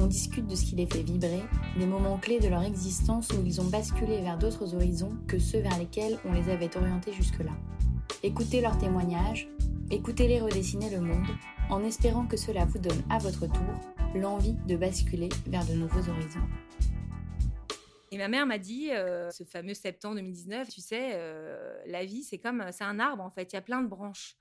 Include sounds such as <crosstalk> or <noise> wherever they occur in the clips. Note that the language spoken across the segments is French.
On discute de ce qui les fait vibrer, des moments clés de leur existence où ils ont basculé vers d'autres horizons que ceux vers lesquels on les avait orientés jusque-là. Écoutez leurs témoignages, écoutez-les redessiner le monde, en espérant que cela vous donne à votre tour l'envie de basculer vers de nouveaux horizons. Et ma mère m'a dit, euh, ce fameux septembre 2019, tu sais, euh, la vie, c'est comme, c'est un arbre en fait, il y a plein de branches.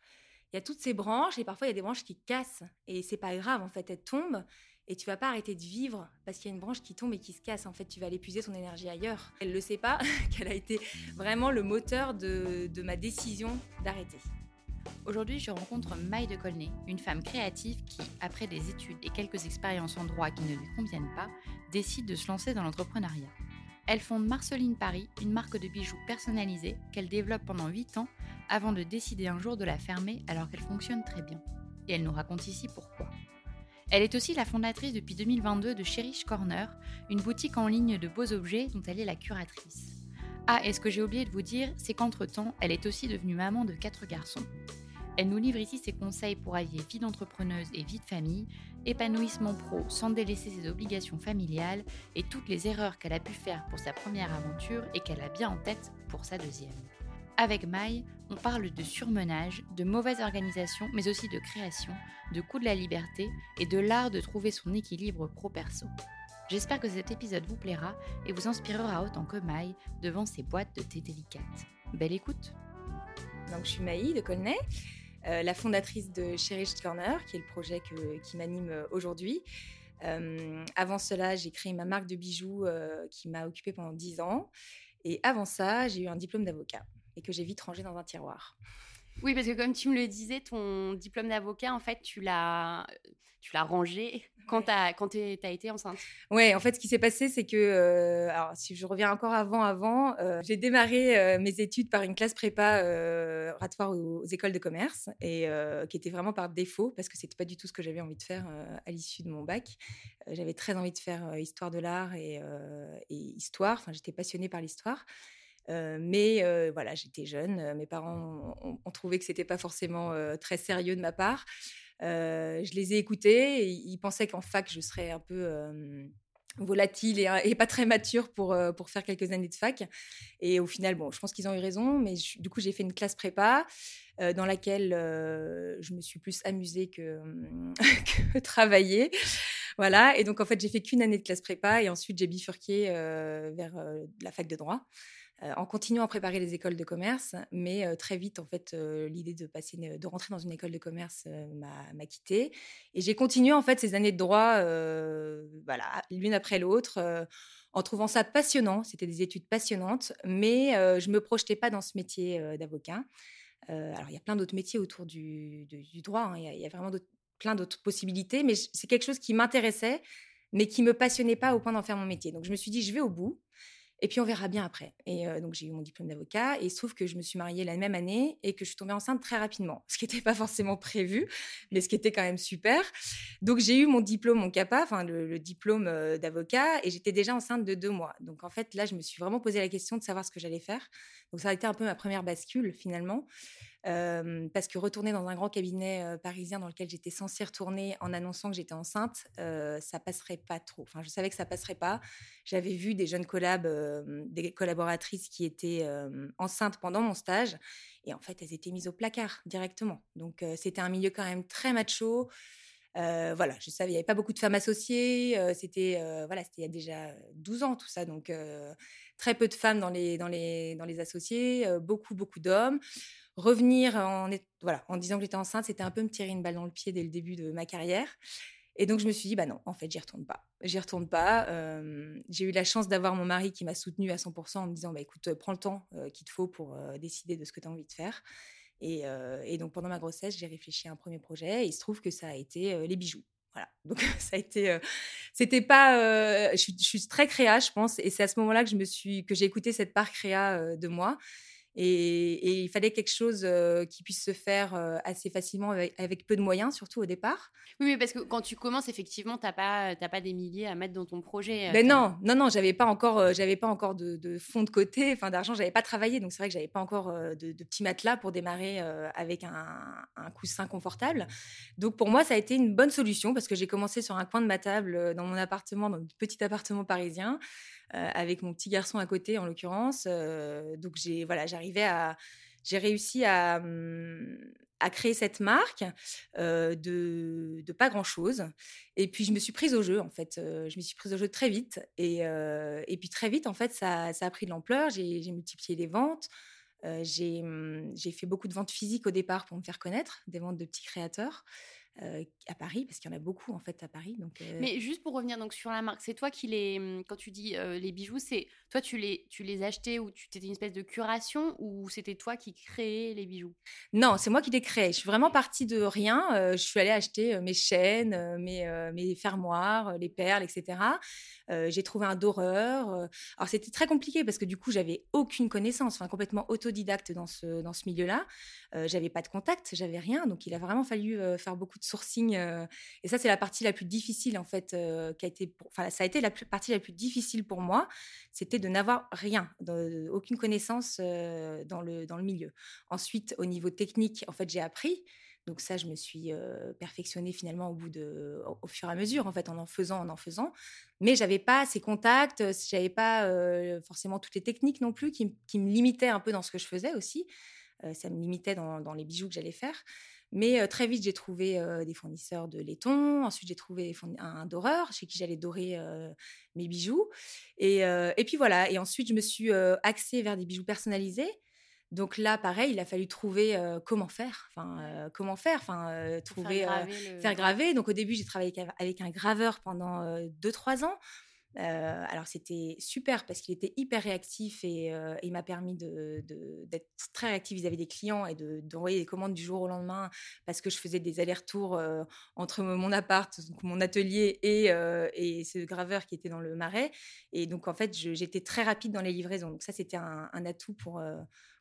Il y a toutes ces branches et parfois il y a des branches qui cassent. Et c'est pas grave, en fait, elles tombent et tu vas pas arrêter de vivre parce qu'il y a une branche qui tombe et qui se casse. En fait, tu vas aller puiser son énergie ailleurs. Elle ne sait pas <laughs> qu'elle a été vraiment le moteur de, ma décision d'arrêter. Aujourd'hui, je rencontre Maï de Colnay, une femme créative qui, après des études et quelques expériences en droit qui ne lui conviennent pas, décide de se lancer dans l'entrepreneuriat. Elle fonde Marceline Paris, une marque de bijoux personnalisés qu'elle développe pendant 8 ans avant de décider un jour de la fermer alors qu'elle fonctionne très bien. Et elle nous raconte ici pourquoi. Elle est aussi la fondatrice depuis 2022 de Cherish Corner, une boutique en ligne de beaux objets dont elle est la curatrice. Ah, et ce que j'ai oublié de vous dire, c'est qu'entre-temps, elle est aussi devenue maman de quatre garçons. Elle nous livre ici ses conseils pour allier vie d'entrepreneuse et vie de famille, épanouissement pro sans délaisser ses obligations familiales et toutes les erreurs qu'elle a pu faire pour sa première aventure et qu'elle a bien en tête pour sa deuxième. Avec Maï, on parle de surmenage, de mauvaise organisation, mais aussi de création, de coût de la liberté et de l'art de trouver son équilibre pro-perso. J'espère que cet épisode vous plaira et vous inspirera autant que Maï devant ses boîtes de thé délicates. Belle écoute Donc je suis Maï de Colnay. Euh, la fondatrice de Cherish Corner, qui est le projet qui m'anime euh, aujourd'hui. Euh, avant cela, j'ai créé ma marque de bijoux qui m'a occupée pendant 10 ans. Et avant ça, j'ai eu un diplôme d'avocat et que j'ai vite rangé dans un tiroir. Oui, parce que comme tu me le disais, ton diplôme d'avocat, en fait, tu l'as, tu l'as rangé quand tu as, été enceinte. Oui, en fait, ce qui s'est passé, c'est que, euh, alors, si je reviens encore avant, avant, euh, j'ai démarré euh, mes études par une classe prépa oratoire aux, écoles de commerce et qui était vraiment par défaut parce que c'était pas du tout ce que j'avais envie de faire à l'issue de mon bac. j'avais très envie de faire histoire de l'art et, et histoire. Enfin, j'étais passionnée par l'histoire mais voilà, j'étais jeune. Mes parents ont, trouvé que c'était pas forcément très sérieux de ma part. je les ai écoutés. Ils pensaient qu'en fac, je serais un peu volatile et, pas très mature pour, pour faire quelques années de fac. Et au final, bon, je pense qu'ils ont eu raison, mais du coup, j'ai fait une classe prépa dans laquelle je me suis plus amusée que, <laughs> que travaillée. Voilà, et donc en fait, j'ai fait qu'une année de classe prépa et ensuite j'ai bifurqué vers la fac de droit. Euh, en continuant à préparer les écoles de commerce, mais euh, très vite, en fait, euh, l'idée de passer, de rentrer dans une école de commerce m'a quitté. Et j'ai continué, en fait, ces années de droit, voilà, l'une après l'autre, en trouvant ça passionnant. C'était des études passionnantes, mais je me projetais pas dans ce métier d'avocat. alors, il y a plein d'autres métiers autour du, droit. Hein. Il y, a vraiment plein d'autres possibilités, mais c'est quelque chose qui m'intéressait, mais qui me passionnait pas au point d'en faire mon métier. Donc, je me suis dit, je vais au bout. Et puis on verra bien après. Et donc j'ai eu mon diplôme d'avocat et il se trouve que je me suis mariée la même année et que je suis tombée enceinte très rapidement, ce qui n'était pas forcément prévu, mais ce qui était quand même super. Donc j'ai eu mon diplôme, mon CAPA, enfin le, diplôme d'avocat et j'étais déjà enceinte de deux mois. Donc en fait là je me suis vraiment posé la question de savoir ce que j'allais faire. Donc ça a été un peu ma première bascule finalement parce que retourner dans un grand cabinet parisien dans lequel j'étais censée retourner en annonçant que j'étais enceinte, ça passerait pas trop. Enfin, je savais que ça passerait pas. J'avais vu des jeunes collabs, des collaboratrices qui étaient enceintes pendant mon stage, et en fait, elles étaient mises au placard directement. Donc, c'était un milieu quand même très macho. voilà, je savais, il n'y avait pas beaucoup de femmes associées. c'était voilà, il y a déjà 12 ans tout ça, donc très peu de femmes dans les dans les dans les associés, beaucoup beaucoup d'hommes revenir en, en disant que j'étais enceinte, c'était un peu me tirer une balle dans le pied dès le début de ma carrière. Et donc, je me suis dit, bah non, en fait, j'y retourne pas. J'y retourne pas. j'ai eu la chance d'avoir mon mari qui m'a soutenue à 100% en me disant, bah écoute, prends le temps qu'il te faut pour décider de ce que tu as envie de faire. Et, donc, pendant ma grossesse, j'ai réfléchi à un premier projet et il se trouve que ça a été les bijoux. Voilà. <laughs> Donc ça a été, c'était pas, je, je, suis très créa, je pense, et c'est à ce moment-là que je me suis, que j'ai écouté cette part créa de moi et, il fallait quelque chose qui puisse se faire assez facilement avec, peu de moyens, surtout au départ. Oui, mais parce que quand tu commences, effectivement, tu n'as pas, pas des milliers à mettre dans ton projet. Ben non, non, non, j'avais pas encore, j'avais pas encore de, de, fonds de côté, enfin d'argent, j'avais pas travaillé, donc c'est vrai que j'avais pas encore de, de, petits matelas pour démarrer avec un, un, coussin confortable. Donc pour moi, ça a été une bonne solution parce que j'ai commencé sur un coin de ma table dans mon appartement, dans mon petit appartement parisien. Euh, avec mon petit garçon à côté en l'occurrence. Euh, donc j'ai voilà, j'arrivais à j'ai réussi à, hum, créer cette marque euh, de, pas grand chose. Et puis je me suis prise au jeu en fait. je me suis prise au jeu très vite et, et puis très vite en fait ça, ça a pris de l'ampleur. J'ai multiplié les ventes. Hum, j'ai fait beaucoup de ventes physiques au départ pour me faire connaître, des ventes de petits créateurs. Euh, à Paris, parce qu'il y en a beaucoup en fait à Paris. Donc, euh Mais juste pour revenir donc sur la marque, c'est toi qui les, mmh, quand tu dis euh, les bijoux, c'est toi tu les, tu les achetais ou tu étais une espèce de curation ou c'était toi qui créais les bijoux? Non, c'est moi qui les créais. Je suis vraiment partie de rien. je suis allée acheter mes chaînes, mes, mes fermoirs, les perles, etc. j'ai trouvé un doreur. alors c'était très compliqué parce que du coup j'avais aucune connaissance, enfin complètement autodidacte dans ce, dans ce milieu-là. j'avais pas de contact, j'avais rien, donc il a vraiment fallu faire beaucoup de sourcing. et ça, c'est la partie la plus difficile, en fait, qui a été. Enfin, ça a été la partie la plus difficile pour moi. C'était de n'avoir rien, aucune connaissance dans, le, dans le milieu. Ensuite, au niveau technique, en fait, j'ai appris. Donc ça, je me suis perfectionnée finalement au bout de, au, fur et à mesure, en fait, en en faisant, en en faisant. Mais j'avais pas ces contacts, j'avais pas forcément toutes les techniques non plus qui, qui, me limitaient un peu dans ce que je faisais aussi. ça me limitait dans, dans les bijoux que j'allais faire. Mais très vite, j'ai trouvé des fournisseurs de laiton. Ensuite, j'ai trouvé un, doreur chez qui j'allais dorer mes bijoux. Et, et, puis voilà. Et ensuite, je me suis axée vers des bijoux personnalisés. Donc là, pareil, il a fallu trouver comment faire. Enfin, comment faire? Enfin, trouver, faire graver, faire graver. Donc au début, j'ai travaillé avec un graveur pendant 2-3 ans. Euh, alors c'était super parce qu'il était hyper réactif et, euh, il m'a permis d'être très réactif vis-à-vis des clients et d'envoyer des commandes du jour au lendemain parce que je faisais des allers-retours euh, entre mon appart, mon atelier et, ce graveur qui était dans le marais. Et donc en fait j'étais très rapide dans les livraisons. Donc ça c'était un, atout pour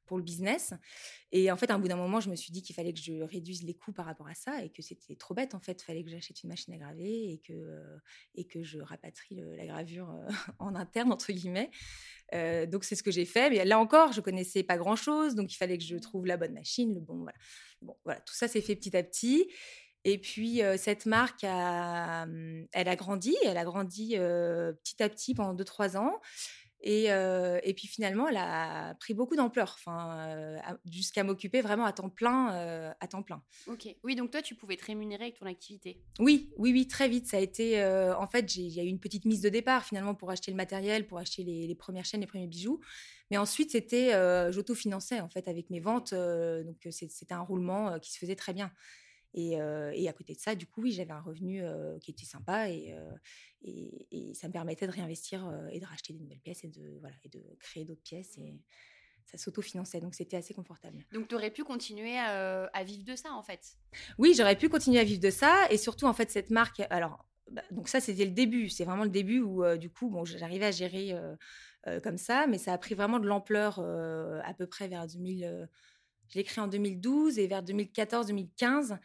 pour le business. Et en fait, à un bout d'un moment, je me suis dit qu'il fallait que je réduise les coûts par rapport à ça et que c'était trop bête. En fait, il fallait que j'achète une machine à graver et que, euh, et que je rapatrie la gravure euh, <laughs> en interne, entre guillemets. Euh, donc, c'est ce que j'ai fait. Mais là encore, je connaissais pas grand-chose. Donc, il fallait que je trouve la bonne machine. Le bon, voilà. Bon, voilà. Tout ça s'est fait petit à petit. Et puis, cette marque, a, hum, elle a grandi. Elle a grandi petit à petit pendant 2-3 ans. Et, et, puis finalement, elle a pris beaucoup d'ampleur, enfin, jusqu'à m'occuper vraiment à temps plein, à temps plein. Ok. Oui, donc toi, tu pouvais te rémunérer avec ton activité. Oui, oui, oui, très vite. Ça a été, en fait, il y a eu une petite mise de départ finalement pour acheter le matériel, pour acheter les, premières chaînes, les premiers bijoux. Mais ensuite, c'était, j'autofinançais en fait avec mes ventes, donc c'était un roulement qui se faisait très bien. Et, à côté de ça, du coup, oui, j'avais un revenu qui était sympa et, et, ça me permettait de réinvestir et de racheter des nouvelles pièces et de, voilà, et de créer d'autres pièces. Et ça s'autofinançait, donc c'était assez confortable. Donc, tu aurais pu continuer à, vivre de ça, en fait? Oui, j'aurais pu continuer à vivre de ça. Et surtout, en fait, cette marque, alors, bah, donc ça, c'était le début. C'est vraiment le début où, du coup, bon, j'arrivais à gérer comme ça, mais ça a pris vraiment de l'ampleur à peu près vers 2000. Je l'ai créé en 2012 et vers 2014-2015,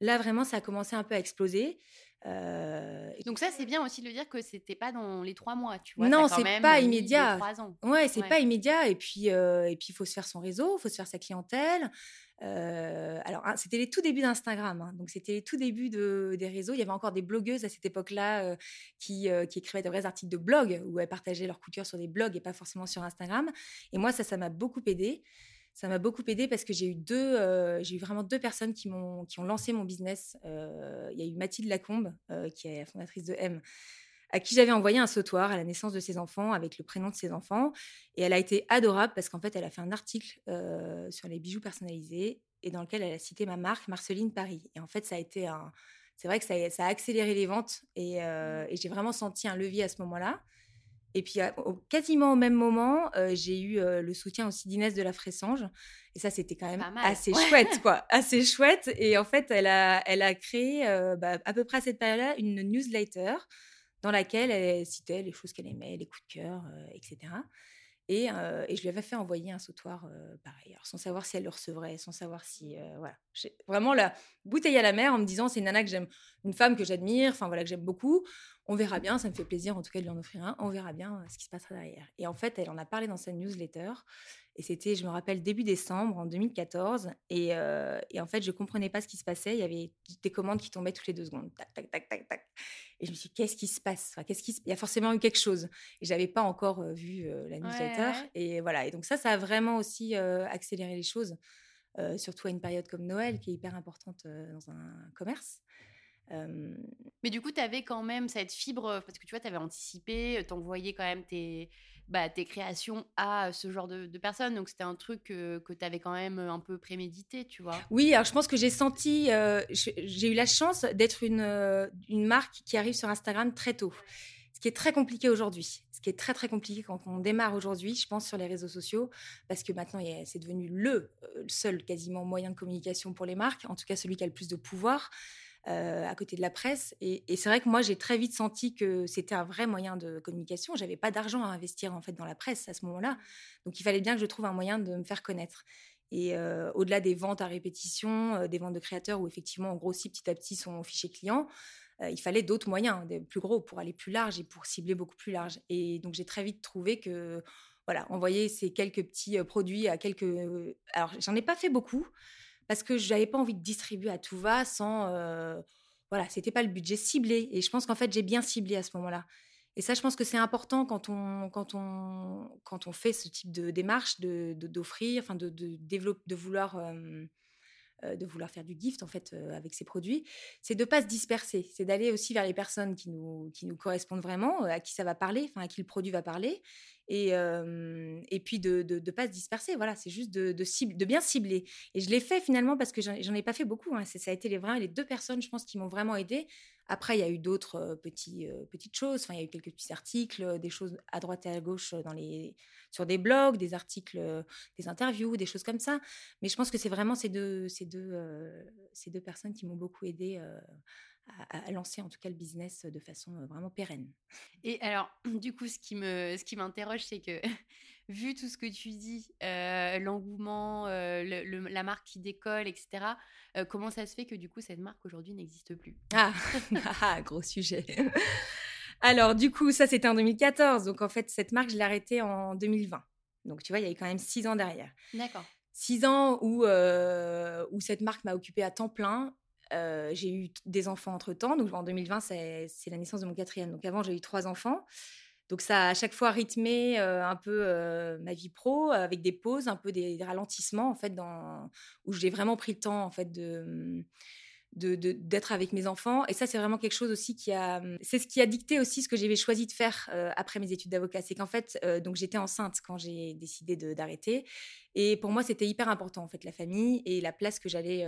là, vraiment, ça a commencé un peu à exploser. Euh, Donc ça, c'est bien aussi de le dire que c'était pas dans les trois mois, tu vois. Non, c'est pas immédiat. Ouais, c'est pas immédiat. Et puis, euh, et puis, il faut se faire son réseau, il faut se faire sa clientèle. Euh, alors, c'était les tout débuts d'Instagram. Hein. donc, c'était les tout débuts de, des réseaux. Il y avait encore des blogueuses à cette époque-là qui, qui, écrivaient de vrais articles de blog où elles partageaient leurs couture sur des blogs et pas forcément sur Instagram. Et moi, ça, ça m'a beaucoup aidé ça m'a beaucoup aidé parce que j'ai eu deux, euh, j'ai eu vraiment deux personnes qui m'ont, qui ont lancé mon business. Euh, il y a eu Mathilde Lacombe, euh, qui est la fondatrice de M, à qui j'avais envoyé un sautoir à la naissance de ses enfants avec le prénom de ses enfants. Et elle a été adorable parce qu'en fait, elle a fait un article sur les bijoux personnalisés et dans lequel elle a cité ma marque, Marceline Paris. Et en fait, ça a été un, c'est vrai que ça, ça a accéléré les ventes et, et j'ai vraiment senti un levier à ce moment-là. Et puis, quasiment au même moment, j'ai eu le soutien aussi d'Inès de la Fressange. Et ça, c'était quand même assez chouette, <laughs> quoi. Assez chouette. Et en fait, elle a, elle a créé, bah, à peu près à cette période-là, une newsletter dans laquelle elle citait les choses qu'elle aimait, les coups de cœur, etc. Et, et, je lui avais fait envoyer un sautoir pareil, sans savoir si elle le recevrait, sans savoir si. voilà. Vraiment la bouteille à la mer en me disant c'est une nana que j'aime, une femme que j'admire, enfin voilà, que j'aime beaucoup. On verra bien, ça me fait plaisir en tout cas de lui en offrir un. On verra bien ce qui se passera derrière. Et en fait, elle en a parlé dans sa newsletter. Et c'était, je me rappelle, début décembre en 2014. Et, et en fait, je comprenais pas ce qui se passait. Il y avait des commandes qui tombaient toutes les deux secondes. Tac, tac, tac, tac, tac. Et je me suis dit, qu'est-ce qui se passe? Qu'est-ce qui Il y a forcément eu quelque chose. Et j'avais pas encore vu la newsletter. Et voilà. Et donc ça, ça a vraiment aussi accéléré les choses, surtout à une période comme Noël, qui est hyper importante dans un commerce. Mais du coup, tu avais quand même cette fibre, parce que tu vois, tu avais anticipé, tu envoyais quand même tes, bah, tes créations à ce genre de, personnes. Donc, c'était un truc que, que tu avais quand même un peu prémédité, tu vois. Oui, alors je pense que j'ai senti, j'ai eu la chance d'être une, une marque qui arrive sur Instagram très tôt. Ce qui est très compliqué aujourd'hui. Ce qui est très, très compliqué quand on démarre aujourd'hui, je pense, sur les réseaux sociaux, parce que maintenant, c'est devenu le seul quasiment moyen de communication pour les marques, en tout cas celui qui a le plus de pouvoir. Euh, à côté de la presse. Et, c'est vrai que moi, j'ai très vite senti que c'était un vrai moyen de communication. J'avais pas d'argent à investir en fait dans la presse à ce moment-là, donc il fallait bien que je trouve un moyen de me faire connaître. Et euh, au-delà des ventes à répétition, euh, des ventes de créateurs où effectivement on grossit petit à petit son fichier client, il fallait d'autres moyens, des plus gros, pour aller plus large et pour cibler beaucoup plus large. Et donc j'ai très vite trouvé que voilà, envoyer ces quelques petits produits à quelques. Alors j'en ai pas fait beaucoup parce que je n'avais pas envie de distribuer à tout va sans. Euh, voilà, c'était pas le budget ciblé. Et je pense qu'en fait, j'ai bien ciblé à ce moment-là. Et ça, je pense que c'est important quand on, quand, on, quand on fait ce type de démarche, d'offrir, de, d'offrir, enfin de, de, développer, de vouloir. Euh, euh, de vouloir faire du gift en fait euh, avec ces produits, c'est de pas se disperser, c'est d'aller aussi vers les personnes qui nous qui nous correspondent vraiment, à qui ça va parler, enfin à qui le produit va parler, et, et puis de ne pas se disperser. Voilà, c'est juste de, de, cible, de bien cibler. Et je l'ai fait finalement parce que j'en ai pas fait beaucoup. Hein. Ça a été les, vraiment les deux personnes, je pense, qui m'ont vraiment aidé. Après, il y a eu d'autres petites choses. Enfin, il y a eu quelques petits articles, des choses à droite et à gauche sur des blogs, des articles, des interviews, des choses comme ça. Mais je pense que c'est vraiment ces deux, personnes qui m'ont beaucoup aidé à, lancer en tout cas le business de façon vraiment pérenne. Et alors, <clears throat> du coup, ce qui me, ce qui m'interroge, c'est que vu tout ce que tu dis, l'engouement, la marque qui décolle, etc. comment ça se fait que du coup cette marque aujourd'hui n'existe plus? Ah, <laughs> ah, gros sujet. Alors, du coup, ça, c'était en 2014. Donc, en fait, cette marque, je l'ai arrêtée en 2020. Donc, tu vois, il y a eu quand même six ans derrière. D'accord. Six ans où, euh, où cette marque m'a occupée à temps plein. Euh, j'ai eu des enfants entre-temps. Donc, en 2020, c'est la naissance de mon quatrième. Donc, avant, j'ai eu trois enfants. Donc, ça a à chaque fois rythmé un peu ma vie pro, avec des pauses, un peu des, ralentissements, en fait, où j'ai vraiment pris le temps, en fait, de d'être avec mes enfants. Et ça, c'est vraiment quelque chose aussi qui a... C'est ce qui a dicté aussi ce que j'avais choisi de faire après mes études d'avocat. C'est qu'en fait, donc j'étais enceinte quand j'ai décidé d'arrêter. Et pour moi, c'était hyper important, en fait, la famille et la place que j'allais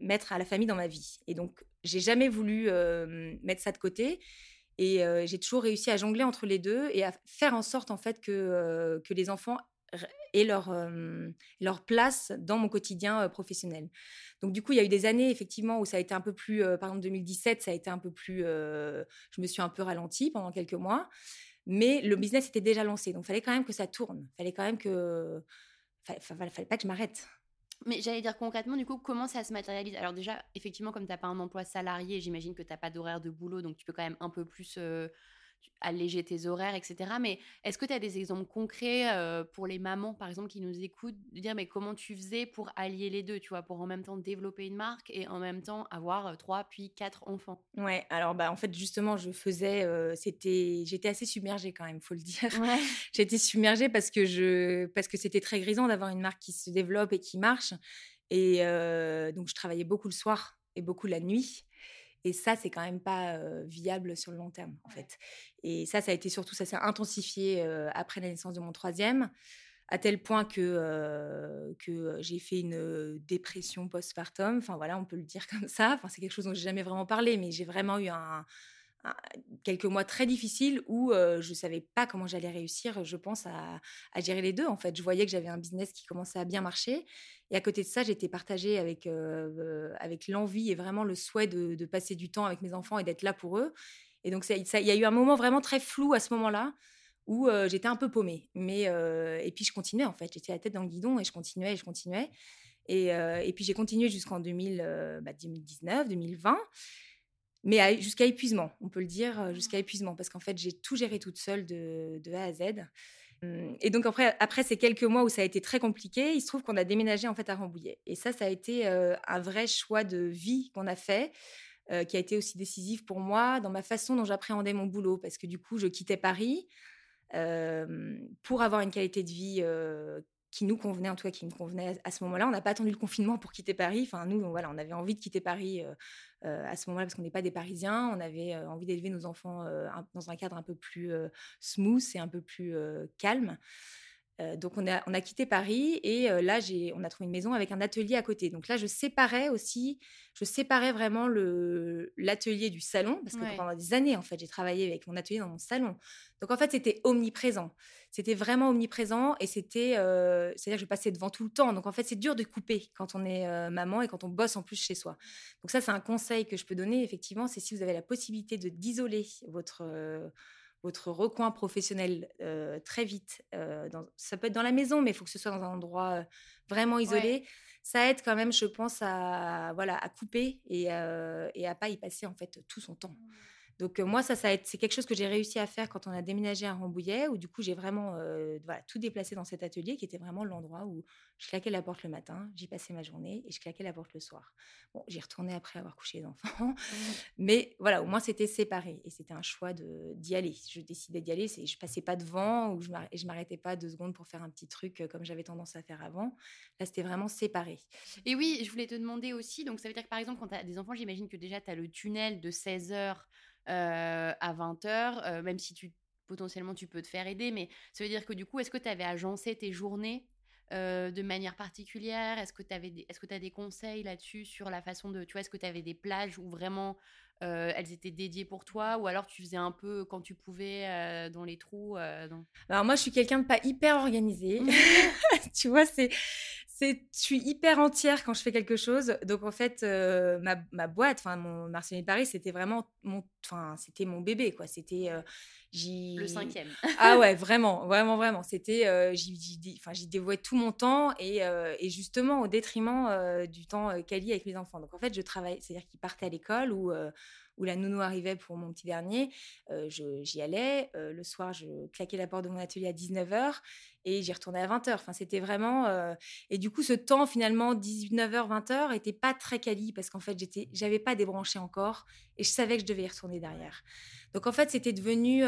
mettre à la famille dans ma vie. Et donc, j'ai jamais voulu mettre ça de côté. Et j'ai toujours réussi à jongler entre les deux et à faire en sorte, en fait, que, que les enfants aient leur, leur place dans mon quotidien professionnel. Donc du coup, il y a eu des années effectivement où ça a été un peu plus, par exemple 2017, ça a été un peu plus, je me suis un peu ralentie pendant quelques mois, mais le business était déjà lancé, donc il fallait quand même que ça tourne, fallait quand même que, fallait, fallait pas que je m'arrête. Mais j'allais dire concrètement, du coup, comment ça se matérialise? Alors déjà, effectivement, comme tu n'as pas un emploi salarié, j'imagine que tu n'as pas d'horaire de boulot, donc tu peux quand même un peu plus euh, alléger tes horaires, etc. Mais est-ce que tu as des exemples concrets euh, pour les mamans, par exemple, qui nous écoutent, de dire mais comment tu faisais pour allier les deux, tu vois, pour en même temps développer une marque et en même temps avoir euh, trois puis quatre enfants? Ouais, alors bah en fait justement je faisais, euh, c'était, j'étais assez submergée quand même, faut le dire. Ouais. <laughs> j'étais submergée parce que je, parce que c'était très grisant d'avoir une marque qui se développe et qui marche. Et donc je travaillais beaucoup le soir et beaucoup la nuit. Et ça, c'est quand même pas viable sur le long terme, en fait. Et ça, ça a été surtout, ça s'est intensifié après la naissance de mon troisième, à tel point que, que j'ai fait une dépression postpartum. Enfin, voilà, on peut le dire <laughs> comme ça. Enfin, c'est quelque chose dont j'ai jamais vraiment parlé, mais j'ai vraiment eu un, quelques mois très difficiles où je ne savais pas comment j'allais réussir, je pense, à, gérer les deux. En fait, je voyais que j'avais un business qui commençait à bien marcher. Et à côté de ça, j'étais partagée avec, avec l'envie et vraiment le souhait de, passer du temps avec mes enfants et d'être là pour eux. Et donc, il y a eu un moment vraiment très flou à ce moment-là où j'étais un peu paumée. Mais, et puis, je continuais, en fait. J'étais la tête dans le guidon et je continuais et je continuais. Et, et puis, j'ai continué jusqu'en 2019, 2020 mais jusqu'à épuisement, on peut le dire, euh, jusqu'à épuisement, parce qu'en fait, j'ai tout géré toute seule de, A à Z. Hum, et donc après, après ces quelques mois où ça a été très compliqué, il se trouve qu'on a déménagé en fait à Rambouillet. Et ça, ça a été euh, un vrai choix de vie qu'on a fait, euh, qui a été aussi décisif pour moi dans ma façon dont j'appréhendais mon boulot, parce que du coup, je quittais Paris pour avoir une qualité de vie qui nous convenait, en tout cas qui me convenait à ce moment-là. On n'a pas attendu le confinement pour quitter Paris. Enfin, nous, voilà, on avait envie de quitter Paris euh, euh, à ce moment-là parce qu'on n'est pas des Parisiens. On avait euh, envie d'élever nos enfants dans un cadre un peu plus smooth et un peu plus calme. Euh, donc on a, on a quitté Paris et euh, là j'ai, on a trouvé une maison avec un atelier à côté. Donc là je séparais aussi, je séparais vraiment le, l'atelier du salon parce que pendant des années en fait j'ai travaillé avec mon atelier dans mon salon. Donc en fait c'était omniprésent, c'était vraiment omniprésent et c'était, euh, c'est-à-dire que je passais devant tout le temps. Donc en fait c'est dur de couper quand on est maman et quand on bosse en plus chez soi. Donc ça c'est un conseil que je peux donner effectivement, c'est si vous avez la possibilité de d'isoler votre votre recoin professionnel très vite. Dans, ça peut être dans la maison, mais il faut que ce soit dans un endroit vraiment isolé. Ça aide quand même, je pense, à, voilà, à couper et, et à pas y passer en fait tout son temps. Donc moi, ça, ça c'est quelque chose que j'ai réussi à faire quand on a déménagé à Rambouillet, où du coup, j'ai vraiment voilà, tout déplacé dans cet atelier qui était vraiment l'endroit où je claquais la porte le matin, j'y passais ma journée et je claquais la porte le soir. Bon, j'y retournais après avoir couché les enfants, mmh. <laughs> mais voilà, au moins c'était séparé et c'était un choix d'y aller. Je décidais d'y aller, je passais pas devant ou je ne m'arrêtais pas deux secondes pour faire un petit truc comme j'avais tendance à faire avant. Là, c'était vraiment séparé. Et oui, je voulais te demander aussi, donc ça veut dire que par exemple, quand tu as des enfants, j'imagine que déjà tu as le tunnel de 16 heures euh, à 20h, euh, même si tu potentiellement tu peux te faire aider, mais ça veut dire que du coup, est-ce que tu avais agencé tes journées euh, de manière particulière? Est-ce que tu avais est-ce que as des conseils là-dessus sur la façon de tu vois est-ce que tu avais des plages où vraiment elles étaient dédiées pour toi ou alors tu faisais un peu quand tu pouvais dans les trous Alors moi je suis quelqu'un de pas hyper organisé. <laughs> <laughs> tu vois c'est je suis hyper entière quand je fais quelque chose. Donc en fait, euh, ma, ma, boîte, enfin mon Marseille Paris, c'était vraiment mon, enfin c'était mon bébé quoi. C'était euh, le cinquième. ah <laughs> ouais, vraiment, vraiment, vraiment. C'était, euh, enfin j'y dévouais tout mon temps et, et justement au détriment du temps quali avec mes enfants. Donc en fait, je travaille, c'est-à-dire qu'ils partaient à l'école ou où la nounou arrivait pour mon petit dernier, j'y allais. le soir, je claquais la porte de mon atelier à 19h et j'y retournais à 20h. Enfin, c'était vraiment. Et du coup, ce temps, finalement, 19h, 20h, était pas très quali parce qu'en fait, j'étais, j'avais pas débranché encore et je savais que je devais y retourner derrière. Donc, en fait, c'était devenu,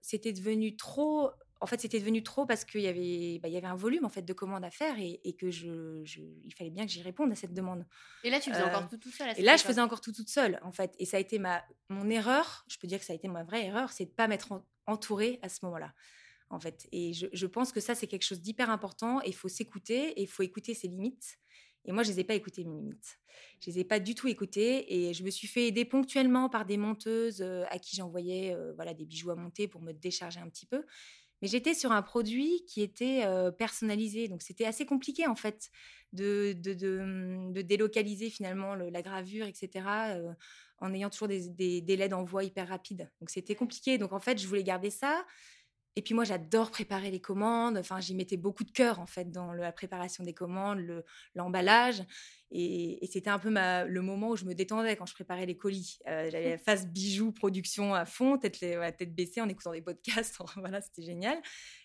c'était devenu trop en fait, c'était devenu trop parce qu'il y avait, bah, il y avait un volume en fait de commandes à faire et, que je, il fallait bien que j'y réponde à cette demande. Et là, tu faisais encore tout toute seule. et là, je faisais encore tout toute seule en fait. Et ça a été ma, mon erreur. Je peux dire que ça a été ma vraie erreur, c'est de pas m'être entourée à ce moment-là. En fait, et je, pense que ça, c'est quelque chose d'hyper important. Et il faut s'écouter et il faut écouter ses limites. Et moi, je les ai pas écoutées, mes limites. Je les ai pas du tout écoutées. Et je me suis fait aider ponctuellement par des monteuses à qui j'envoyais euh, voilà, des bijoux à monter pour me décharger un petit peu. Mais j'étais sur un produit qui était personnalisé. Donc, c'était assez compliqué, en fait, de, de, mmh, délocaliser finalement la gravure, etc., en ayant toujours des, des délais d'envoi hyper rapides. Donc, c'était compliqué. Donc, en fait, je voulais garder ça. Et puis moi, j'adore préparer les commandes. Enfin, j'y mettais beaucoup de cœur en fait dans la préparation des commandes, l'emballage. et, c'était un peu le moment où je me détendais quand je préparais les colis. Euh, j'avais la phase bijoux, production à fond, tête, tête baissée en écoutant des podcasts. <laughs> voilà, c'était génial.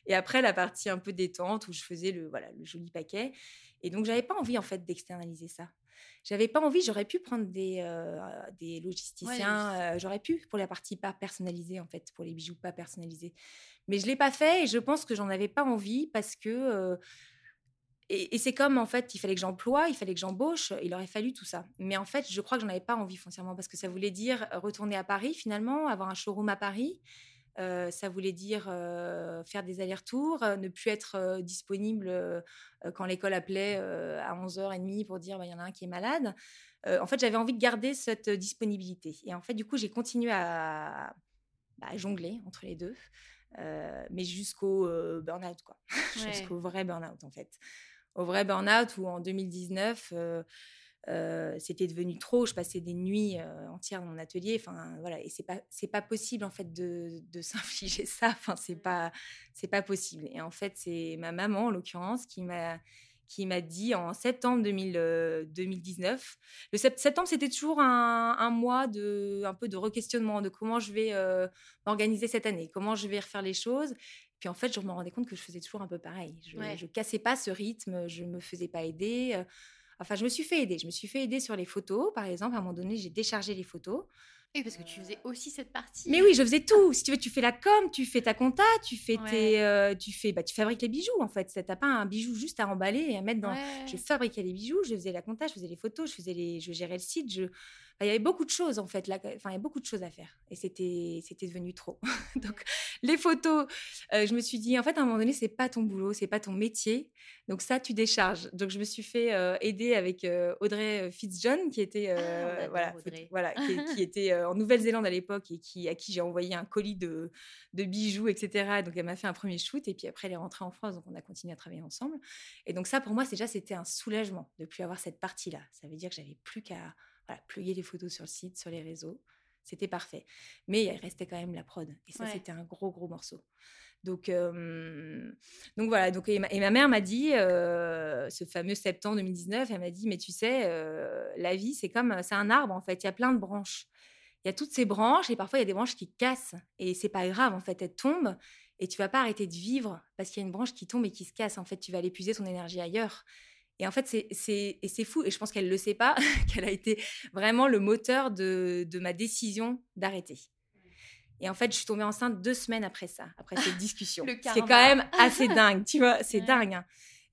Et après, la partie un peu détente où je faisais le, voilà, le joli paquet. Et donc, j'avais pas envie en fait d'externaliser ça. J'avais pas envie, j'aurais pu prendre des, euh, des logisticiens, euh, j'aurais pu pour la partie pas personnalisée en fait, pour les bijoux pas personnalisés. Mais je l'ai pas fait et je pense que j'en avais pas envie parce que euh, et, c'est comme en fait, il fallait que j'emploie, il fallait que j'embauche, il aurait fallu tout ça. Mais en fait, je crois que j'en avais pas envie foncièrement parce que ça voulait dire retourner à Paris finalement, avoir un showroom à Paris. Euh, ça voulait dire euh, faire des allers-retours, euh, ne plus être disponible quand l'école appelait à 11h30 pour dire bah, il y en a un qui est malade. en fait, j'avais envie de garder cette disponibilité. Et en fait, du coup, j'ai continué à, bah, jongler entre les deux, mais jusqu'au burn-out, quoi. <laughs> jusqu'au vrai burn-out, en fait. Au vrai burn-out où en 2019 c'était devenu trop. Je passais des nuits entières dans mon atelier. Enfin, voilà. Et c'est pas, c'est pas possible, en fait, de, de <laughs> s'infliger ça. Enfin, c'est pas, c'est pas possible. Et en fait, c'est ma maman, en l'occurrence, qui m'a, qui m'a dit en septembre 2019. Le septembre, c'était toujours un, un, mois de, un peu de requestionnement de comment je vais m'organiser cette année, comment je vais refaire les choses. Puis en fait, je me rendais compte que je faisais toujours un peu pareil. Je, ne cassais pas ce rythme, je me faisais pas aider. Enfin, je me suis fait aider. Je me suis fait aider sur les photos, par exemple. À un moment donné, j'ai déchargé les photos. Oui, parce que tu faisais aussi cette partie. Mais oui, je faisais tout. Si tu veux, tu fais la com, tu fais ta compta, tu fais tes, euh, tu fais, bah, tu fabriques les bijoux en fait. T'as pas un bijou juste à emballer et à mettre dans. Je fabriquais les bijoux, je faisais la compta, je faisais les photos, je faisais les, je gérais le site, je, il y avait beaucoup de choses en fait là enfin il y a beaucoup de choses à faire et c'était c'était devenu trop. <laughs> Donc les photos euh, je me suis dit en fait à un moment donné c'est pas ton boulot c'est pas ton métier. Donc ça tu décharges. Donc je me suis fait euh, aider avec euh, Audrey Fitzjohn qui était ah, voilà voilà qui, <laughs> était en Nouvelle-Zélande à l'époque et qui à qui j'ai envoyé un colis de de bijoux etc donc elle m'a fait un premier shoot et puis après elle est rentrée en France. Donc on a continué à travailler ensemble. Et donc ça pour moi déjà c'était un soulagement de plus avoir cette partie là ça veut dire que j'avais plus qu'à voilà, pluguer les photos sur le site, sur les réseaux. C'était parfait. Mais il restait quand même la prod. Et ça, c'était un gros, gros morceau. Donc, donc voilà. Donc, et, ma, mère m'a dit, ce fameux septembre 2019, elle m'a dit, mais tu sais, la vie, c'est comme, c'est un arbre en fait. Il y a plein de branches. Il y a toutes ces branches et parfois il y a des branches qui cassent. Et c'est pas grave en fait, elles tombent et tu vas pas arrêter de vivre parce qu'il y a une branche qui tombe et qui se casse. En fait, tu vas aller puiser ton énergie ailleurs. Et en fait, c'est fou, et je pense qu'elle ne le sait pas, <laughs> qu'elle a été vraiment le moteur de, de ma décision d'arrêter. Et en fait, je suis tombée enceinte deux semaines après ça, après cette <laughs> discussion. c'est quand même assez dingue, tu vois, c'est dingue. Hein.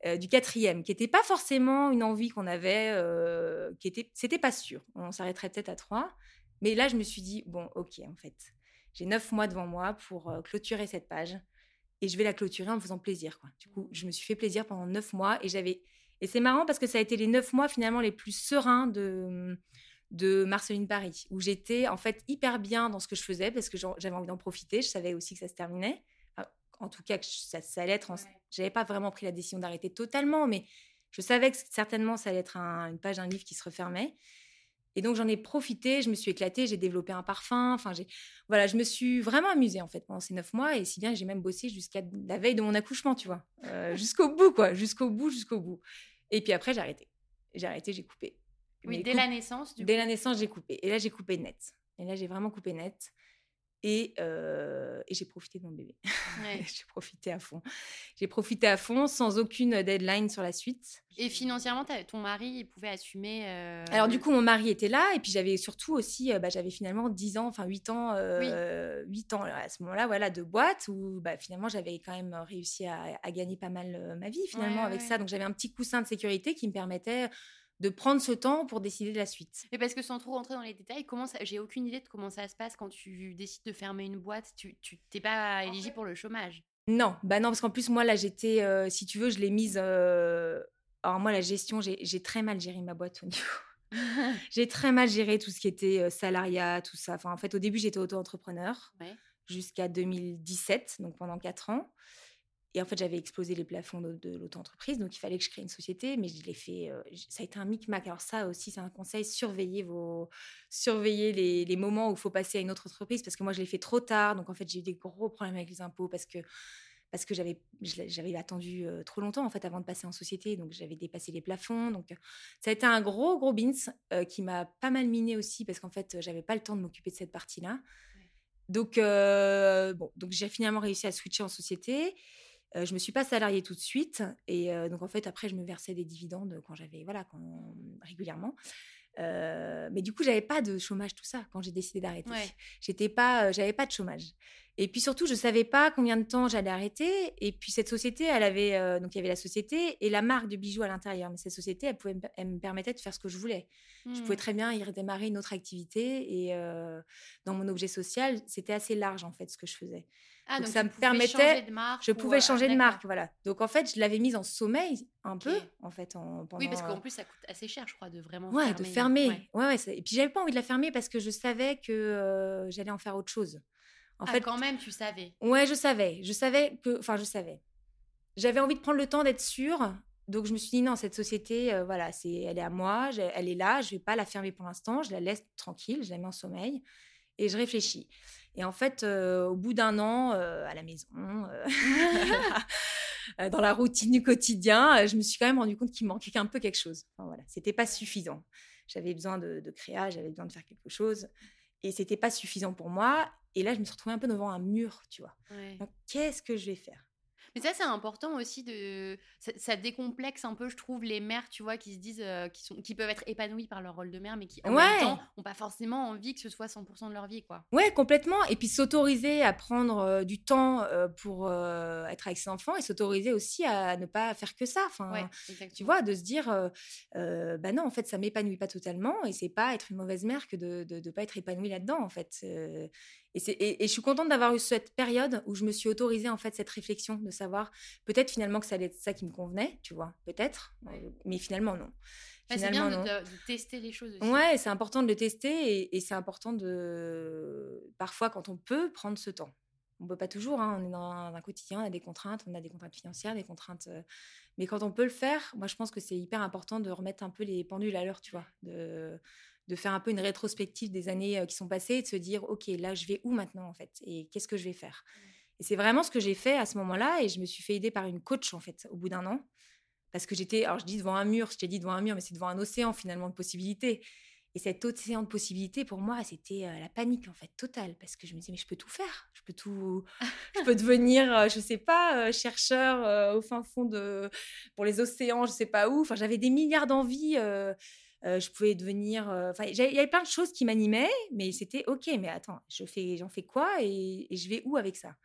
Euh, du quatrième, qui n'était pas forcément une envie qu'on avait, euh, qui était, c'était pas sûr. On s'arrêterait peut-être à trois. Mais là, je me suis dit, bon, ok, en fait, j'ai neuf mois devant moi pour euh, clôturer cette page. Et je vais la clôturer en me faisant plaisir. Quoi. Du coup, je me suis fait plaisir pendant neuf mois et j'avais et c'est marrant parce que ça a été les neuf mois finalement les plus sereins de, de Marceline Paris, où j'étais en fait hyper bien dans ce que je faisais parce que j'avais envie d'en profiter. Je savais aussi que ça se terminait. en tout cas, que ça, allait être. J'avais pas vraiment pris la décision d'arrêter totalement, mais je savais que certainement ça allait être une page d'un livre qui se refermait. Et donc j'en ai profité, je me suis éclatée, j'ai développé un parfum. Enfin, j'ai voilà, je me suis vraiment amusée en fait pendant ces neuf mois. Et si bien j'ai même bossé jusqu'à la veille de mon accouchement, tu vois, euh, <laughs> jusqu'au bout quoi, jusqu'au bout, jusqu'au bout. Et puis après j'ai arrêté, j'ai arrêté, j'ai coupé. Oui, dès la naissance. Du dès la naissance j'ai coupé. Et là j'ai coupé net. Et là j'ai vraiment coupé net. Euh, et, j'ai profité de mon bébé. <laughs> j'ai profité à fond. J'ai profité à fond sans aucune deadline sur la suite. Et financièrement, ton mari, il pouvait assumer. Euh, Alors, du coup, mon mari était là. Et puis, j'avais surtout aussi, euh, bah, j'avais finalement 10 ans, enfin 8 ans, 8 ans à ce moment-là, voilà, de boîte où bah, finalement, j'avais quand même réussi à, gagner pas mal ma vie finalement avec ça. Donc, j'avais un petit coussin de sécurité qui me permettait de prendre ce temps pour décider de la suite. Mais parce que sans trop rentrer dans les détails, comment ça, j'ai aucune idée de comment ça se passe quand tu décides de fermer une boîte. Tu, t'es pas éligible pour le chômage. Non, bah non, parce qu'en plus moi là j'étais, euh, si tu veux, je l'ai mise. Euh, alors moi la gestion, j'ai, très mal géré ma boîte au niveau. <laughs> j'ai très mal géré tout ce qui était euh, salariat, tout ça. Enfin en fait au début j'étais auto-entrepreneur jusqu'à 2017, donc pendant quatre ans. Et en fait, j'avais explosé les plafonds de, l'auto-entreprise, donc il fallait que je crée une société, mais je l'ai fait. Euh, ça a été un micmac. Alors ça aussi, c'est un conseil surveillez vos, surveillez les, moments où il faut passer à une autre entreprise, parce que moi, je l'ai fait trop tard. Donc en fait, j'ai eu des gros problèmes avec les impôts parce que parce que j'avais j'avais attendu euh, trop longtemps en fait avant de passer en société, donc j'avais dépassé les plafonds. Donc ça a été un gros gros bins euh, qui m'a pas mal miné aussi parce qu'en fait, j'avais pas le temps de m'occuper de cette partie-là. Donc bon, donc j'ai finalement réussi à switcher en société. Je je me suis pas salariée tout de suite et donc en fait après je me versais des dividendes quand j'avais voilà quand, régulièrement. mais du coup j'avais pas de chômage tout ça quand j'ai décidé d'arrêter. J'étais pas j'avais pas de chômage. Et puis surtout, je savais pas combien de temps j'allais arrêter. Et puis cette société, elle avait euh, donc il y avait la société et la marque de bijoux à l'intérieur. Mais cette société, elle pouvait me, elle me permettait de faire ce que je voulais. Je pouvais Hmm. très bien y redémarrer une autre activité. Et euh, dans mon objet social, c'était assez large en fait ce que je faisais. Ah, donc donc ça me permettait- changer de marque Je ou, pouvais euh, changer de d'accord. marque, voilà. Donc en fait, je l'avais mise en sommeil un peu en fait en, pendant. Oui, parce qu'en euh, plus, ça coûte assez cher, je crois, de vraiment Ouais, fermer. de fermer. Ouais. Ouais, et puis j'avais pas envie de la fermer parce que je savais que euh, j'allais en faire autre chose. En ah, fait, quand même, tu savais. ouais, je savais. Je savais que. Enfin, je savais. J'avais envie de prendre le temps d'être sûre. Donc je me suis dit, non, cette société, euh, voilà, c'est, elle est à moi, elle est là, je vais pas la fermer pour l'instant, je la laisse tranquille, je la mets en sommeil et je réfléchis. Et en fait, euh, au bout d'un an, euh, à la maison, <laughs> dans la routine du quotidien, je me suis quand même rendu compte qu'il manquait un peu quelque chose. Enfin, voilà, c'était pas suffisant. J'avais besoin de, de créa, j'avais besoin de faire quelque chose, et c'était pas suffisant pour moi. Et là, je me suis retrouvée un peu devant un mur, tu vois. Ouais. Donc, qu'est-ce que je vais faire? Mais ça, c'est important aussi de. Ça, ça décomplexe un peu, je trouve, les mères, tu vois, qui se disent. euh, qui, sont... qui peuvent être épanouies par leur rôle de mère, mais qui, en Ouais. même temps, n'ont pas forcément envie que ce soit 100% de leur vie, quoi. Ouais, complètement. Et puis s'autoriser à prendre euh, du temps euh, pour être avec ses enfants et s'autoriser aussi à ne pas faire que ça. Enfin, Ouais, exactement. tu vois, de se dire, bah non, en fait, ça m'épanouit pas totalement et c'est pas être une mauvaise mère que de ne pas être épanouie là-dedans, en fait. Et, c'est- et, et je suis contente d'avoir eu cette période où je me suis autorisée, en fait, cette réflexion de savoir peut-être finalement que ça allait être ça qui me convenait, tu vois, peut-être, Ouais. Euh, mais finalement, non. C'est bien de, non. de- de tester les choses aussi. Ouais, c'est important de le tester et, et c'est important de parfois quand on peut prendre ce temps. On peut pas toujours, hein, on est dans un, un quotidien, on a des contraintes, on a des contraintes financières, des contraintes. euh, mais quand on peut le faire, moi je pense que c'est hyper important de remettre un peu les pendules à l'heure, tu vois, de, de faire un peu une rétrospective des années euh, qui sont passées et de se dire, ok, là je vais où maintenant en fait? Et qu'est-ce que je vais faire? Et c'est vraiment ce que j'ai fait à ce moment-là et je me suis fait aider par une coach en fait au bout d'un an parce que j'étais, alors je dis devant un mur, je t'ai dit devant un mur, mais c'est devant un océan finalement de possibilités. Et cet océan de possibilités, pour moi, c'était euh, la panique en fait totale, parce que je me disais mais je peux tout faire, je peux tout, <laughs> je peux devenir, euh, je sais pas, chercheur au fin fond de, pour les océans, je sais pas où. Enfin, j'avais des milliards d'envies. Euh, je pouvais devenir, euh, enfin, il y avait plein de choses qui m'animaient, mais c'était ok. Mais attends, je fais, j'en fais quoi et, et je vais où avec ça?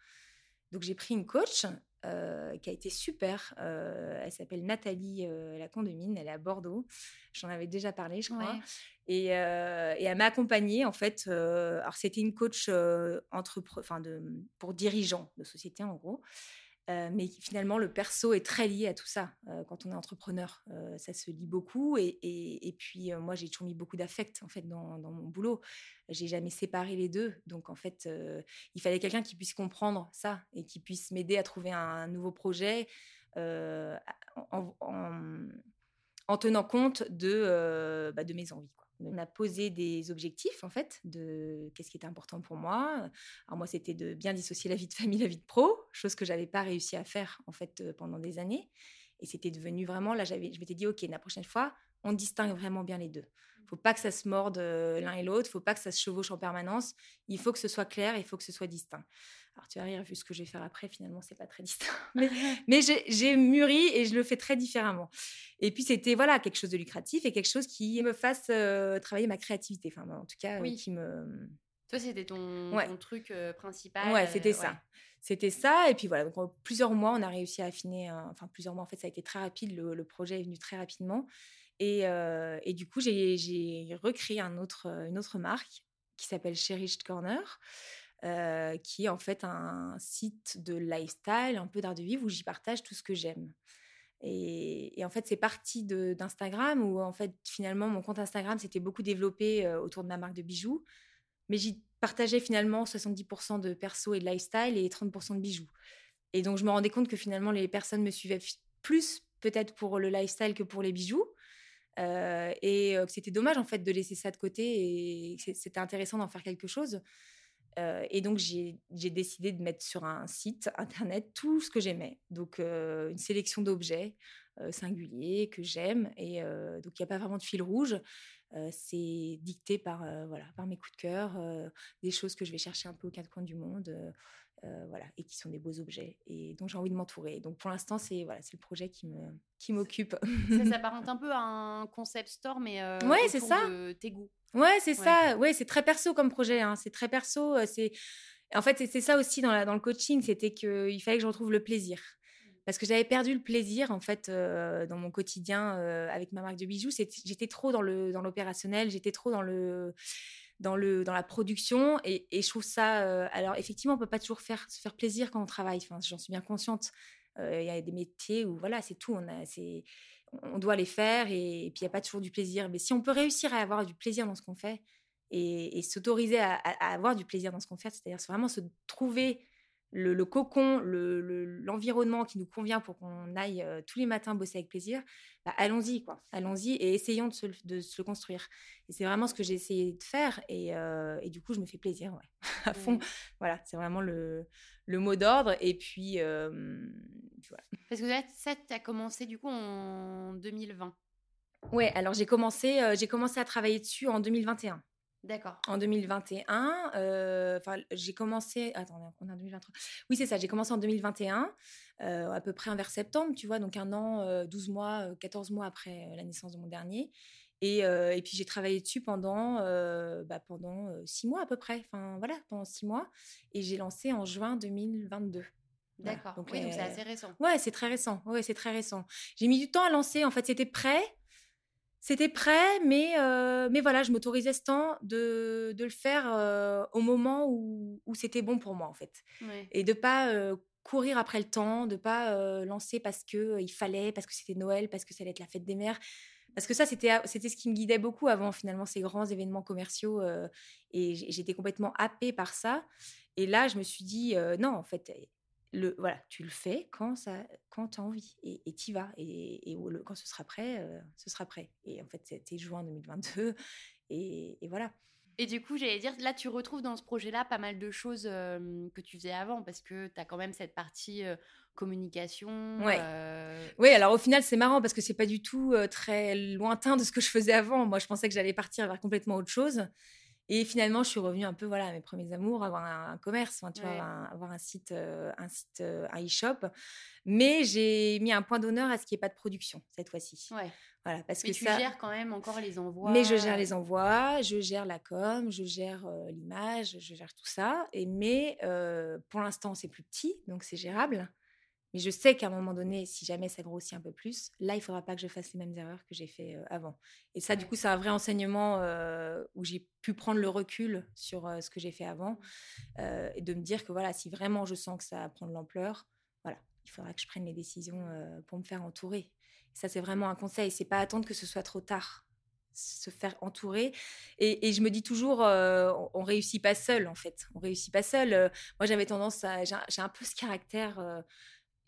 Donc j'ai pris une coach euh, qui a été super. elle s'appelle Nathalie euh, Lacondemine, elle est à Bordeaux. J'en avais déjà parlé, je crois. Ouais. Et, et elle m'a accompagnée, en fait. alors, c'était une coach enfin, de, pour dirigeants de société, en gros. Euh, mais finalement, le perso est très lié à tout ça. euh, quand on est entrepreneur, Euh, ça se lie beaucoup. Et, puis, moi, j'ai toujours mis beaucoup d'affect, en fait, dans, mon boulot. J'ai jamais séparé les deux. Donc, en fait, il fallait quelqu'un qui puisse comprendre ça et qui puisse m'aider à trouver un nouveau projet en, en- en tenant compte de, bah, mes envies. On a posé des objectifs, en fait, de qu'est-ce qui était important pour moi. Alors moi, c'était de bien dissocier la vie de famille, la vie de pro, chose que j'avais pas réussi à faire, en fait, euh, pendant des années. Et c'était devenu vraiment, là, je m'étais dit, OK, la prochaine fois, on distingue vraiment bien les deux. faut pas que ça se morde euh, l'un et l'autre, faut pas que ça se chevauche en permanence. Il faut que ce soit clair, il faut que ce soit distinct. Alors tu vas rire, vu ce que je vais faire après, finalement, c'est pas très distinct. <laughs> Mais, <laughs> mais j'ai, mûri et je le fais très différemment. Et puis c'était voilà quelque chose de lucratif et quelque chose qui me fasse euh, travailler ma créativité. Enfin, en tout cas, euh, Oui. qui me. Toi, c'était ton, Ouais. ton truc euh, principal. Ouais, euh, c'était ça. ouais. C'était ça. Et puis voilà, donc en plusieurs mois, on a réussi à affiner. Enfin, plusieurs mois, en fait, ça a été très rapide. Le, le projet est venu très rapidement. Et, euh, et du coup, j'ai, recréé euh, une autre marque qui s'appelle Cherished Corner, euh, qui est en fait un site de lifestyle, un peu d'art de vivre, où j'y partage tout ce que j'aime. Et, et en fait, c'est parti d'Instagram, où en fait, finalement, mon compte Instagram s'était beaucoup développé autour de ma marque de bijoux. Mais j'y partageais finalement 70% de perso et de lifestyle et 30% de bijoux. Et donc, je me rendais compte que finalement, les personnes me suivaient plus peut-être pour le lifestyle que pour les bijoux. Euh, et euh, c'était dommage en fait de laisser ça de côté et c'était intéressant d'en faire quelque chose. Euh, et donc j'ai décidé de mettre sur un site internet tout ce que j'aimais. Donc une sélection d'objets singuliers que j'aime. Et donc il n'y a pas vraiment de fil rouge. C'est dicté par, voilà, par mes coups de cœur, des choses que je vais chercher un peu aux quatre coins du monde. Euh, euh, voilà, et qui sont des beaux objets et dont j'ai envie de m'entourer. Donc pour l'instant, c'est voilà, c'est le projet qui me qui m'occupe. Ça <laughs> s'apparente un peu à un concept store, mais euh, Ouais, c'est ça. de tes goûts. Ouais, c'est Ouais. ça. Ouais, c'est très perso comme projet. hein. C'est très perso. euh, C'est en fait, c'est ça aussi dans, la, dans le coaching, c'était qu'il fallait que je retrouve le plaisir. Parce que j'avais perdu le plaisir, en fait, dans mon quotidien avec ma marque de bijoux. J'étais trop dans l'opérationnel, dans j'étais trop dans le dans, le, dans la production. Et, je trouve ça. alors, effectivement, on peut pas toujours faire, se faire plaisir quand on travaille. Enfin, J'en suis bien consciente. Il y a des métiers où, voilà, c'est tout. On, a, on doit les faire et, puis il n'y a pas toujours du plaisir. Mais si on peut réussir à avoir du plaisir dans ce qu'on fait et, s'autoriser à, avoir du plaisir dans ce qu'on fait, c'est-à-dire vraiment se trouver le, cocon, l'environnement qui nous convient pour qu'on aille tous les matins bosser avec plaisir, bah, allons-y, quoi. Allons-y et essayons de se, de se, le construire. Et c'est vraiment ce que j'ai essayé de faire. Et, et, du coup, je me fais plaisir, ouais, <laughs> à fond. Voilà, c'est vraiment le, le mot d'ordre. Et puis, voilà. Parce que là, ça, tu as commencé du coup en 2020. Ouais, alors j'ai commencé, j'ai commencé à travailler dessus en 2021. D'accord. En 2021, euh, j'ai commencé. Attendez, on est en 2023. Oui, c'est ça. J'ai commencé en 2021, euh, à peu près vers septembre, tu vois, donc un an, 12 euh, mois, 14 mois après la naissance de mon dernier. Et, et puis j'ai travaillé dessus pendant, bah, pendant six mois à peu près. Enfin voilà, pendant six mois. Et j'ai lancé en juin 2022. D'accord. Donc, oui, donc c'est assez récent. Ouais, c'est très récent. Ouais, c'est très récent. J'ai mis du temps à lancer. En fait, c'était prêt. C'était prêt, mais, euh, mais voilà, je m'autorisais ce temps de, de le faire euh, au moment où, où c'était bon pour moi, en fait. Et de pas euh, courir après le temps, de pas lancer parce que il fallait, parce que c'était Noël, parce que ça allait être la fête des mères. Parce que ça, c'était, c'était ce qui me guidait beaucoup avant, finalement, ces grands événements commerciaux. et j'étais complètement happée par ça. Et là, je me suis dit, non, en fait, le, voilà, tu le fais quand, ça, quand tu as envie et tu y vas. Et, et quand ce sera prêt, euh, ce sera prêt. Et en fait, c'était juin 2022. <laughs> Et, et, voilà. Et du coup, j'allais dire, là, tu retrouves dans ce projet-là pas mal de choses que tu faisais avant parce que tu as quand même cette partie communication. Ouais. Oui, alors au final, c'est marrant parce que c'est pas du tout très lointain de ce que je faisais avant. Moi, je pensais que j'allais partir vers complètement autre chose. Et finalement, je suis revenue un peu voilà, à mes premiers amours, avoir un, commerce, tu vois, avoir un site, euh, un site, euh, un e-shop. Mais j'ai mis un point d'honneur à ce qu'il n'y ait pas de production cette fois-ci. Ouais. Voilà, parce mais que tu gères quand même encore les envois. Mais je gère les envois, je gère la com, je gère euh, l'image, je gère tout ça. Et mais pour l'instant, c'est plus petit, donc c'est gérable. Mais je sais qu'à un moment donné, si jamais ça grossit un peu plus, là, il ne faudra pas que je fasse les mêmes erreurs que j'ai fait avant. Et ça, du coup, c'est un vrai enseignement où j'ai pu prendre le recul sur ce que j'ai fait avant et de me dire que voilà, si vraiment je sens que ça prend de l'ampleur, voilà, il faudra que je prenne les décisions pour me faire entourer. ça, c'est vraiment un conseil. C'est pas attendre que ce soit trop tard se faire entourer. Et, je me dis toujours, on, on, réussit pas seul, en fait. On réussit pas seul. moi, j'avais tendance à. J'ai un peu ce caractère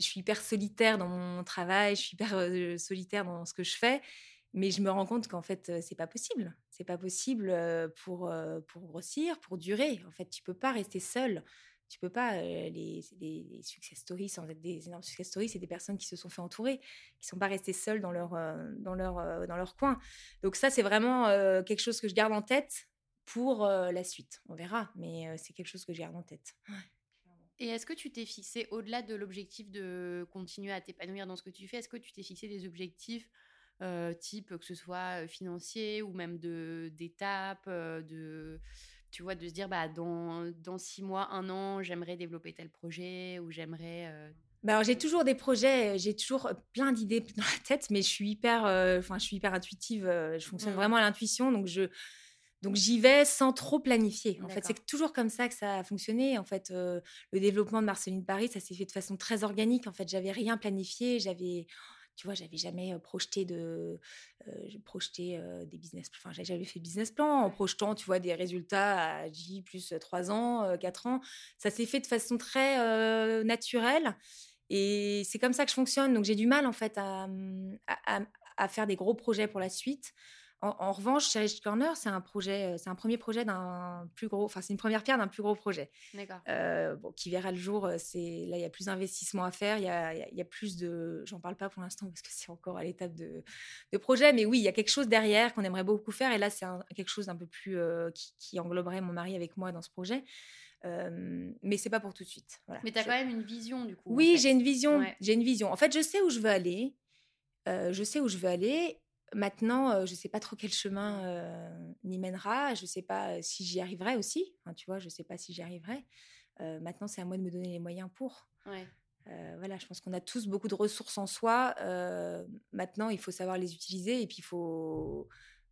je suis hyper solitaire dans mon travail, je suis hyper solitaire dans ce que je fais, mais je me rends compte qu'en fait, c'est pas possible. C'est pas possible pour, pour grossir, pour durer. En fait, tu peux pas rester seul. Tu peux pas. les, success stories, sans être des énormes success stories, c'est des personnes qui se sont fait entourer, qui sont pas restées seules dans leur, dans leur, dans leur coin. Donc, ça, c'est vraiment quelque chose que je garde en tête pour la suite. On verra, mais c'est quelque chose que je garde en tête. Et est-ce que tu t'es fixé, au-delà de l'objectif de continuer à t'épanouir dans ce que tu fais, est-ce que tu t'es fixé des objectifs euh, type que ce soit financier ou même de d'étapes, de tu vois, de se dire bah dans, dans six mois, un an, j'aimerais développer tel projet ou j'aimerais. Bah alors j'ai toujours des projets, j'ai toujours plein d'idées <laughs> dans la tête, mais je suis hyper, enfin je suis hyper intuitive, je fonctionne mmh. vraiment à l'intuition, donc je donc j'y vais sans trop planifier. En fait, c'est toujours comme ça que ça a fonctionné. En fait, le développement de Marceline Paris, ça s'est fait de façon très organique. En fait, j'avais rien planifié. J'avais, tu vois, j'avais jamais projeté de, projeté des business. Enfin, j'avais jamais fait de business plan en projetant, tu vois, des résultats à J plus 3 ans, 4 ans. Ça s'est fait de façon très naturelle. Et c'est comme ça que je fonctionne. Donc j'ai du mal en fait à, mmh, à faire des gros projets pour la suite. En, revanche, Cherish Corner, c'est un projet, euh, c'est un premier projet d'un plus gros, enfin c'est une première pierre d'un plus gros projet. D'accord. Euh, bon, qui verra le jour. Euh, c'est là, il y a plus d'investissement à faire. Il y a, y a, plus de, j'en parle pas pour l'instant parce que c'est encore à l'étape de, de, projet, mais oui, il y a quelque chose derrière qu'on aimerait beaucoup faire. Et là, c'est quelque chose d'un peu plus qui, engloberait mon mari avec moi dans ce projet. Euh, mais c'est pas pour tout de suite. Voilà. Mais tu as quand même une vision du coup. Oui, j'ai une vision. J'ai une vision. En fait, je sais où je veux aller. je sais où je veux aller Maintenant, je ne sais pas trop quel chemin m'y mènera. Je ne sais pas si j'y arriverai aussi. tu vois, je ne sais pas si j'y arriverai. maintenant, c'est à moi de me donner les moyens pour. Ouais. voilà, je pense qu'on a tous beaucoup de ressources en soi. maintenant, il faut savoir les utiliser et puis il faut,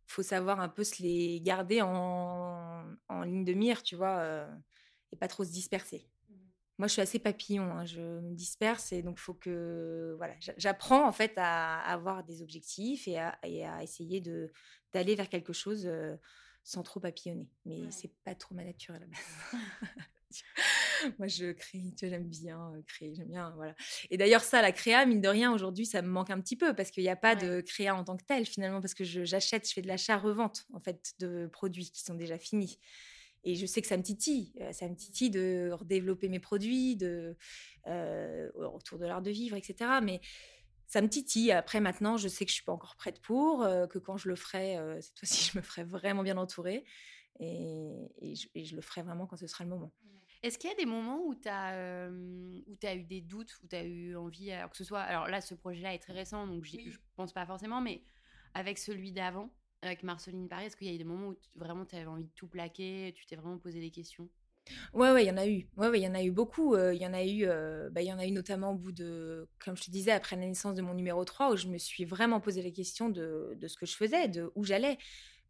faut savoir un peu se les garder en, en ligne de mire, tu vois, et pas trop se disperser. Moi, je suis assez papillon, hein, je me disperse et donc il faut que voilà, j'apprends en fait à, avoir des objectifs et à, et à essayer de d'aller vers quelque chose sans trop papillonner. Mais c'est pas trop ma nature à la base. <laughs> Moi, je crée, j'aime bien créer, j'aime bien, voilà. Et d'ailleurs, ça, la créa, mine de rien, aujourd'hui, ça me manque un petit peu parce qu'il n'y a pas de créa en tant que tel, finalement, parce que j'achète, je, fais de l'achat-revente, en fait, de produits qui sont déjà finis. Et je sais que ça me titille, ça me titille de redévelopper mes produits, de, autour de l'art de vivre, etc. Mais ça me titille. Après, maintenant, je sais que je suis pas encore prête pour, que quand je le ferai, cette <laughs> fois-ci, je me ferai vraiment bien entourée. Et, je, le ferai vraiment quand ce sera le moment. Est-ce qu'il y a des moments où tu as, as eu des doutes, où tu as eu envie, alors que ce soit. Alors là, ce projet-là est très récent, donc je ne pense pas forcément, mais avec celui d'avant, avec Marceline Paris, est-ce qu'il y a eu des moments où vraiment tu avais envie de tout plaquer, tu t'es vraiment posé des questions? Ouais, ouais, il y en a eu. Ouais, ouais, il y en a eu beaucoup. Il y en a eu, bah, il y en a eu notamment au bout de, comme je te disais, après la naissance de mon numéro 3, où je me suis vraiment posé les questions de, de ce que je faisais, de où j'allais.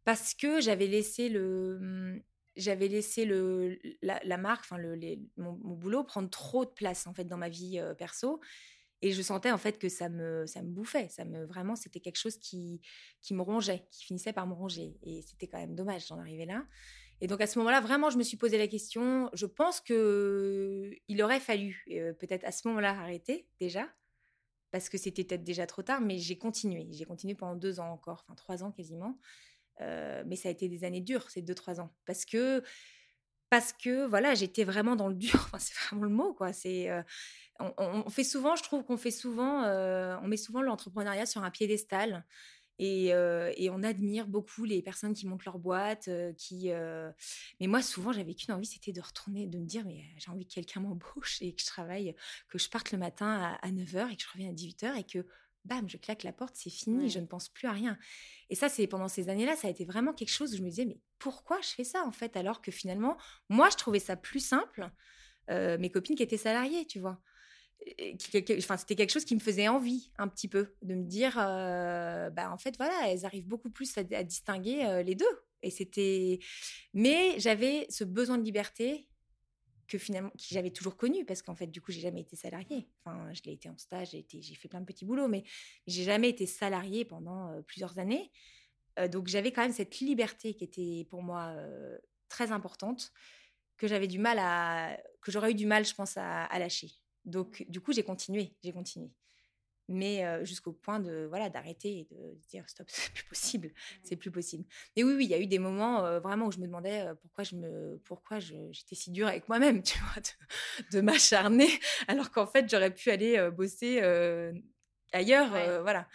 Parce que j'avais laissé le, mmh, j'avais laissé le, la, marque, enfin le, mon, boulot prendre trop de place en fait dans ma vie perso. Et je sentais en fait que ça me, ça me bouffait. Ça me, vraiment, c'était quelque chose qui, qui me rongeait, qui finissait par me ronger. Et c'était quand même dommage d'en arriver là. Et donc à ce moment-là, vraiment, je me suis posé la question. Je pense que il aurait fallu peut-être à ce moment-là arrêter déjà, parce que c'était peut-être déjà trop tard. Mais j'ai continué. J'ai continué pendant deux ans encore, enfin trois ans quasiment. mais ça a été des années dures, ces deux trois ans, parce que parce que voilà, j'étais vraiment dans le dur. Enfin, c'est vraiment le mot. C'est on, fait souvent, je trouve qu'on fait souvent, on met souvent l'entrepreneuriat sur un piédestal. Et, et, on admire beaucoup les personnes qui montent leur boîte, qui. Mais moi, souvent, j'avais qu'une envie, c'était de retourner, de me dire, mais j'ai envie que quelqu'un m'embauche et que je travaille, que je parte le matin à, 9h et que je revienne à 18h et que, bam, je claque la porte, c'est fini, je ne pense plus à rien. Et ça, c'est pendant ces années-là, ça a été vraiment quelque chose où je me disais, mais pourquoi je fais ça en fait Alors que finalement, moi, je trouvais ça plus simple. mes copines qui étaient salariées, tu vois? Enfin c'était quelque chose qui me faisait envie un petit peu de me dire bah en fait voilà elles arrivent beaucoup plus à, distinguer les deux et c'était mais j'avais ce besoin de liberté que finalement que j'avais toujours connu parce qu'en fait du coup j'ai jamais été salariée. Enfin je l'ai été en stage j'ai fait plein de petits boulots mais j'ai jamais été salariée pendant plusieurs années. Donc j'avais quand même cette liberté qui était pour moi très importante que j'avais du mal à que j'aurais eu du mal je pense à lâcher. Donc, du coup, j'ai continué, j'ai continué. Mais jusqu'au point de voilà d'arrêter et de dire stop, <laughs> c'est plus possible, c'est plus possible. Et oui, oui, il y a eu des moments vraiment où je me demandais pourquoi je me, pourquoi j'étais si dure avec moi-même, <laughs> tu vois, de, m'acharner, alors qu'en fait j'aurais pu aller bosser ailleurs, voilà.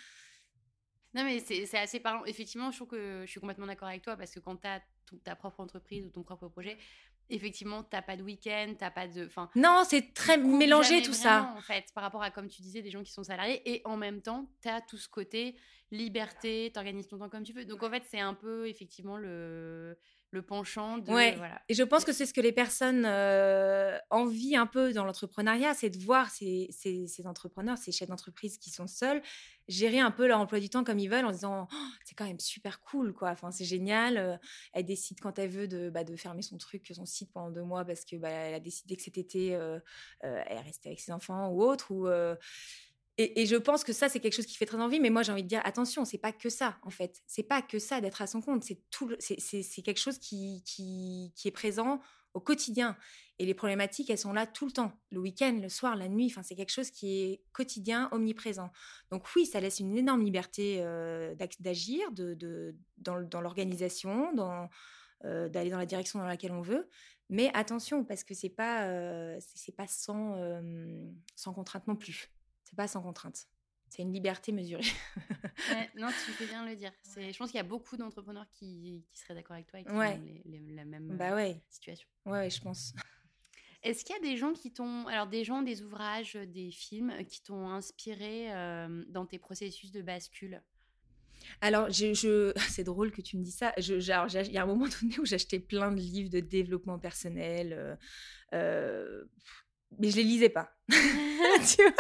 Non, mais c'est assez parlant. Effectivement, je trouve que je suis complètement d'accord avec toi parce que quand tu as ta propre entreprise ou ton propre projet, effectivement, t'as pas de week-end, t'as pas de. Enfin, non, c'est très mélangé tout ça. En fait, par rapport à, comme tu disais, des gens qui sont salariés, et en même temps, t'as tout ce côté liberté, t'organises ton temps comme tu veux. Donc en fait, c'est un peu effectivement le le penchant de ouais. Et je pense que c'est ce que les personnes euh, envient un peu dans l'entrepreneuriat, c'est de voir ces, ces, ces entrepreneurs, ces chefs d'entreprise qui sont seuls, gérer un peu leur emploi du temps comme ils veulent en disant «Oh, c'est quand même super cool quoi. Enfin c'est génial. Euh, elle décide quand elle veut de, bah, de fermer son truc, son site pendant deux mois parce que bah, elle a décidé que cet été euh, elle restait avec ses enfants ou autre ou et, je pense que ça, c'est quelque chose qui fait très envie. Mais moi, j'ai envie de dire, attention, c'est pas que ça, en fait. C'est pas que ça d'être à son compte. C'est tout. C'est quelque chose qui, est présent au quotidien. Et les problématiques, elles sont là tout le temps. Le week-end, le soir, la nuit. Enfin, c'est quelque chose qui est quotidien, omniprésent. Donc oui, ça laisse une énorme liberté euh, d'agir, de, dans, l'organisation, euh, d'aller dans la direction dans laquelle on veut. Mais attention, parce que c'est pas, euh, pas sans, sans contrainte non plus. C'est pas sans contrainte. C'est une liberté mesurée. <laughs> non, tu fais bien le dire. Je pense qu'il y a beaucoup d'entrepreneurs qui, qui, seraient d'accord avec toi et qui ouais. ont la même bah ouais. situation. Ouais, je pense. <laughs> Est-ce qu'il y a des gens qui t'ont, alors des gens, des ouvrages, des films qui t'ont inspiré dans tes processus de bascule? Alors, je, je- <laughs> c'est drôle que tu me dis ça. Je, genre, j'ai- il y a un moment donné où j'achetais plein de livres de développement personnel, euh, euh, mais je les lisais pas. <laughs> tu vois?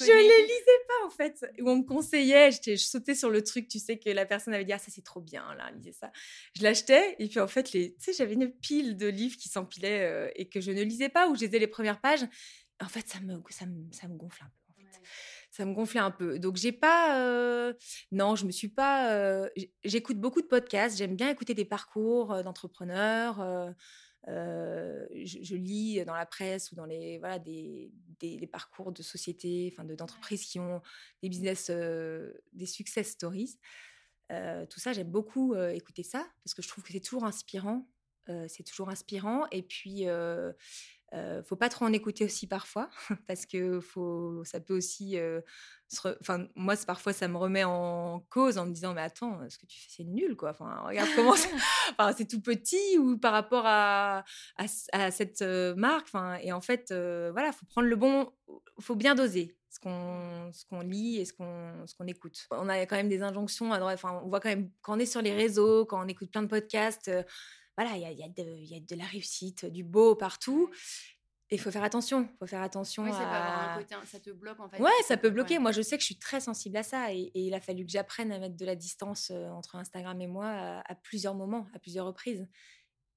je les lisais pas en fait. Où on me conseillait, je sautais sur le truc, tu sais, que la personne avait dit Ah, ça c'est trop bien, là, lisez ça. Je l'achetais, et puis en fait, les, tu sais, j'avais une pile de livres qui s'empilaient euh, et que je ne lisais pas, où je lisais les premières pages. En fait, ça me, ça me, ça me gonfle un peu. En fait. Ça me gonflait un peu. Donc, j'ai pas. euh, Non, je me suis pas. euh, J'écoute beaucoup de podcasts. J'aime bien écouter des parcours d'entrepreneurs. Euh, je, je lis dans la presse ou dans les voilà des, des, des parcours de sociétés, enfin de d'entreprises qui ont des business, euh, des success stories. Euh, tout ça, j'aime beaucoup écouter ça parce que je trouve que c'est toujours inspirant. C'est toujours inspirant. Et puis, euh, faut pas trop en écouter aussi parfois <laughs> parce que faut, ça peut aussi. euh, Enfin, moi, parfois, ça me remet en cause en me disant, mais attends, ce que tu fais, c'est nul, quoi. Enfin, regarde comment <laughs> <laughs> c'est tout petit ou par rapport à, à cette euh, marque. Enfin, et en fait, euh, voilà, faut prendre le bon, faut bien doser ce qu'on ce qu'on lit et ce qu'on ce qu'on écoute. On a quand même des injonctions à droite. Enfin, on voit quand même quand on est sur les réseaux, quand on écoute plein de podcasts. Voilà, il y a, il y, a de- il y a de la réussite, du beau partout. Et il faut faire attention. Faut faire attention Oui, ça peut avoir à... un côté, ça te bloque en fait. Ouais, ça peut Ouais. bloquer. Moi, je sais que je suis très sensible à ça. Et, et il a fallu que j'apprenne à mettre de la distance entre Instagram et moi à, à plusieurs moments, à plusieurs reprises.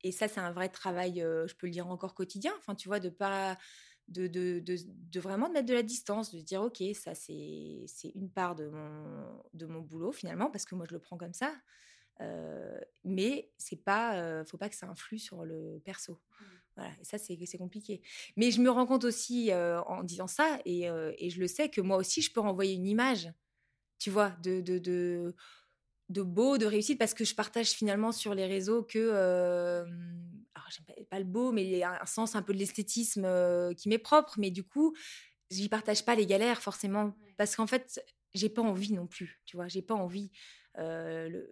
Et ça, c'est un vrai travail, euh, je peux le dire encore quotidien. Enfin, tu vois, de pas. De, de, de, de vraiment mettre de la distance, de se dire, OK, ça, c'est c'est une part de mon, de mon boulot, finalement, parce que moi, je le prends comme ça. Euh, mais c'est pas, euh, faut pas que ça influe sur le perso. Voilà, et ça, c'est compliqué. Mais je me rends compte aussi euh, en disant ça, et, et je le sais, que moi aussi, je peux renvoyer une image, tu vois, de, de, de, de beau, de réussite, parce que je partage finalement sur les réseaux que, alors j'aime pas, pas le beau, mais il y a un sens un peu de l'esthétisme qui m'est propre, mais du coup, j'y partage pas les galères forcément, parce qu'en fait, j'ai pas envie non plus, tu vois, j'ai pas envie,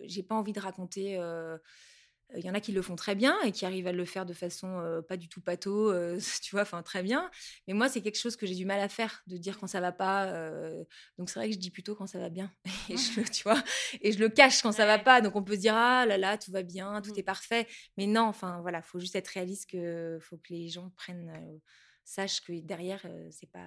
j'ai pas envie de raconter. euh, il y en a qui le font très bien et qui arrivent à le faire de façon euh, pas du tout pato, euh, <laughs> tu vois, enfin très bien. Mais moi, c'est quelque chose que j'ai du mal à faire, de dire quand ça va pas. euh, donc c'est vrai que je dis plutôt quand ça va bien. <laughs> Et je, le- <laughs> tu vois, et je le cache quand ça va pas. Donc on peut se dire ah là là, tout va bien, tout Mm. est parfait. Mais non, enfin voilà, faut juste être réaliste que faut que les gens prennent, euh, sachent que derrière euh, c'est pas.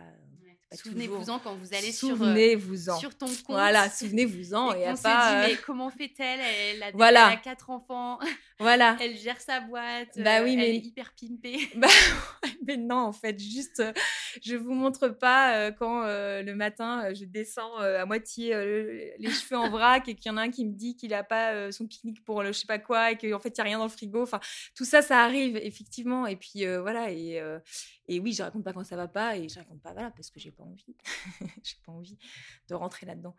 Ouais. pas Souvenez-vous-en quand vous allez sur, euh, sur ton compte. Voilà, <laughs> souvenez-vous-en. et Et, se pas, dit, euh, mais comment fait-elle? Elle a, déjà- Voilà. elle a quatre enfants, <laughs> voilà. elle gère sa boîte, Bah euh, oui, elle mais- est hyper pimpée. <laughs> Bah, mais non, en fait, juste, euh, je vous montre pas euh, quand euh, le matin, euh, je descends euh, à moitié euh, le- les cheveux en vrac et qu'il y en a un qui me dit qu'il a pas euh, son pique-nique pour le je sais pas quoi et qu'en fait, il y a rien dans le frigo. Enfin, tout ça, ça arrive, effectivement. Et puis, euh, voilà. Et, euh, et oui, je raconte pas quand ça va pas et je raconte pas, voilà, parce que j'ai pas envie. <laughs> j'ai pas envie de rentrer là-dedans.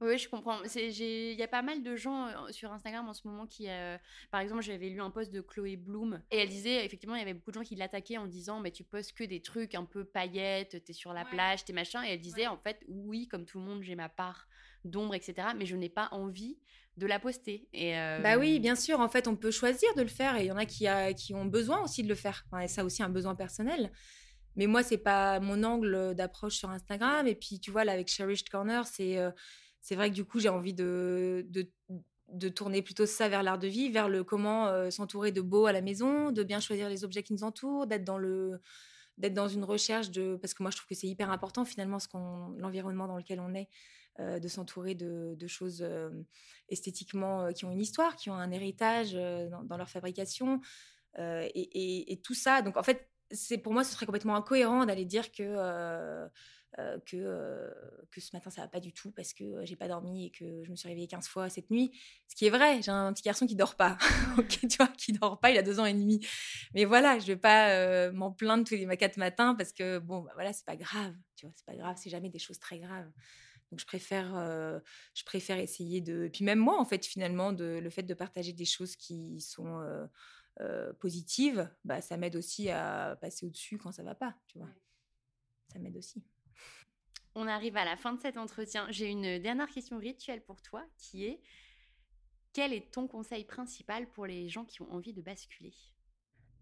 Oui, je comprends. Il y a pas mal de gens euh, sur Instagram en ce moment qui, euh, par exemple, j'avais lu un post de Chloé Bloom et elle disait effectivement il y avait beaucoup de gens qui l'attaquaient en disant mais tu postes que des trucs un peu paillettes, t'es sur la plage, t'es machin et elle disait en fait oui comme tout le monde j'ai ma part d'ombre etc mais je n'ai pas envie de la poster et euh, Bah oui, bien sûr. En fait, on peut choisir de le faire et il y en a qui, a- qui ont besoin aussi de le faire. Enfin, et ça aussi, un besoin personnel. Mais moi, c'est pas mon angle d'approche sur Instagram. Et puis, tu vois, là, avec Cherished Corner, c'est euh, c'est vrai que du coup, j'ai envie de, de, de tourner plutôt ça vers l'art de vie, vers le comment euh, s'entourer de beau à la maison, de bien choisir les objets qui nous entourent, d'être dans le d'être dans une recherche de parce que moi je trouve que c'est hyper important finalement ce qu'on l'environnement dans lequel on est euh, de s'entourer de, choses euh, esthétiquement euh, qui ont une histoire, qui ont un héritage dans, leur fabrication et, tout ça. Donc en fait, c'est pour moi ce serait complètement incohérent d'aller dire que que ce matin ça va pas du tout parce que j'ai pas dormi et que je me suis réveillée 15 fois cette nuit. Ce qui est vrai, j'ai un petit garçon qui dort pas. <laughs> ok, tu vois, qui dort pas, il a deux ans et demi. Mais voilà, je vais pas m'en plaindre tous les quatre matins parce que bon, bah, voilà, c'est pas grave. Tu vois, c'est pas grave, c'est jamais des choses très graves. Donc je préfère, euh, je préfère essayer de. Puis même moi, en fait, finalement, de, le fait de partager des choses qui sont euh, euh, positives, bah, ça m'aide aussi à passer au-dessus quand ça va pas, tu vois. Ça m'aide aussi. on arrive à la fin de cet entretien j'ai une dernière question rituelle pour toi qui est quel est ton conseil principal pour les gens qui ont envie de basculer?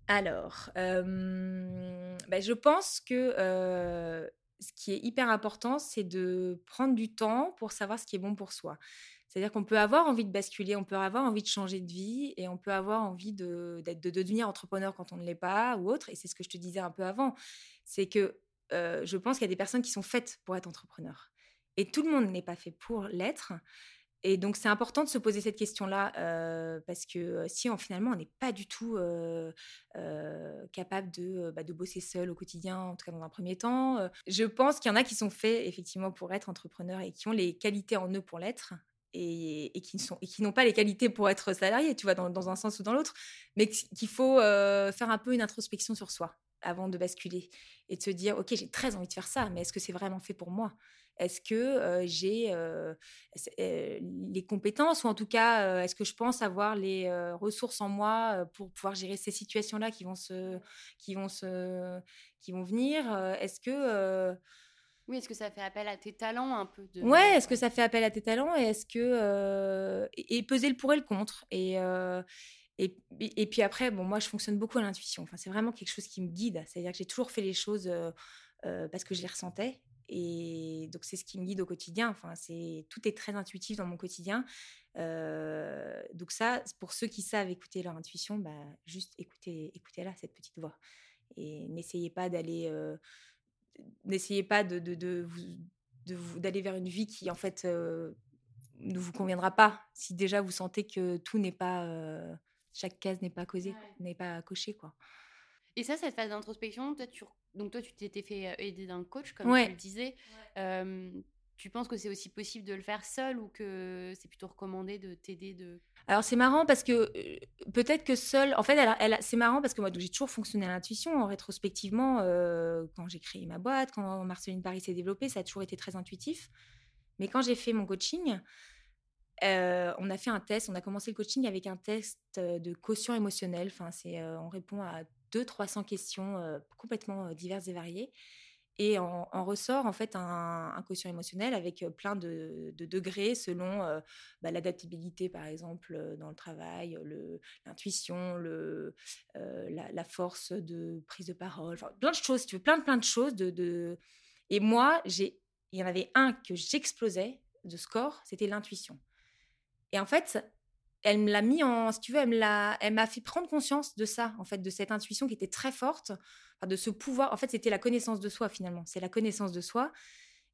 Alors, euh, bah, je pense que euh, ce qui est hyper important, c'est de prendre du temps pour savoir ce qui est bon pour soi. C'est-à-dire qu'on peut avoir envie de basculer, on peut avoir envie de changer de vie et on peut avoir envie de, de, de devenir entrepreneur quand on ne l'est pas ou autre. Et c'est ce que je te disais un peu avant. C'est que euh, je pense qu'il y a des personnes qui sont faites pour être entrepreneur. Et tout le monde n'est pas fait pour l'être. Et donc, c'est important de se poser cette question-là parce que si on, finalement on n'est pas du tout capable de, bah, de bosser seul au quotidien, en tout cas dans un premier temps, je pense qu'il y en a qui sont faits effectivement pour être entrepreneurs et qui ont les qualités en eux pour l'être. Et, et, qui sont qui n'ont pas les qualités pour être salariés, tu vois, dans un sens ou dans l'autre, mais qu'il faut faire un peu une introspection sur soi avant de basculer et de se dire ok j'ai très envie de faire ça, mais est-ce que c'est vraiment fait pour moi? Est-ce que j'ai les compétences ou en tout cas, est-ce que je pense avoir les ressources en moi pour pouvoir gérer ces situations-là qui vont se, qui vont se, qui vont venir? Est-ce que oui, est-ce que ça fait appel à tes talents un peu de... Ouais, est-ce que ça fait appel à tes talents et est-ce que et, peser le pour et le contre et et, puis après, bon, moi, je fonctionne beaucoup à l'intuition. Enfin, c'est vraiment quelque chose qui me guide. C'est-à-dire que j'ai toujours fait les choses parce que je les ressentais et donc, c'est ce qui me guide au quotidien. Enfin, c'est tout est très intuitif dans mon quotidien. Euh, donc ça, pour ceux qui savent écouter leur intuition, bah, juste écoutez, écoutez-la cette petite voix et n'essayez pas d'aller, euh, n'essayez pas de, d'aller vers une vie qui en fait euh, ne vous conviendra pas. Si déjà vous sentez que tout n'est pas, chaque case n'est pas causée, n'est pas cochée, quoi. Et ça, cette phase d'introspection, toi, tu... donc toi, tu t'étais fait aider d'un coach, comme tu le disais. tu penses que c'est aussi possible de le faire seul ou que c'est plutôt recommandé de t'aider de... Alors c'est marrant parce que peut-être que seul, en fait, elle, elle, c'est marrant parce que moi j'ai toujours fonctionné à l'intuition. Rétrospectivement, quand j'ai créé ma boîte, quand Marceline Paris s'est développée, ça a toujours été très intuitif. Mais quand j'ai fait mon coaching, on a fait un test, on a commencé le coaching avec un test de quotient émotionnel. Enfin, c'est, on répond à 200-300 questions complètement diverses et variées. Et en, ressort en fait un, quotient émotionnel avec plein de, degrés selon bah, l'adaptabilité par exemple dans le travail, l'intuition, la, force de prise de parole, plein de choses, tu veux, plein de plein de choses. Et moi, il y en avait un que j'explosais de score, c'était l'intuition. Et en fait, elle me l'a mis en, si tu veux, elle m'a, fait prendre conscience de ça, en fait, de cette intuition qui était très forte, de ce pouvoir. En fait, c'était la connaissance de soi finalement. C'est la connaissance de soi.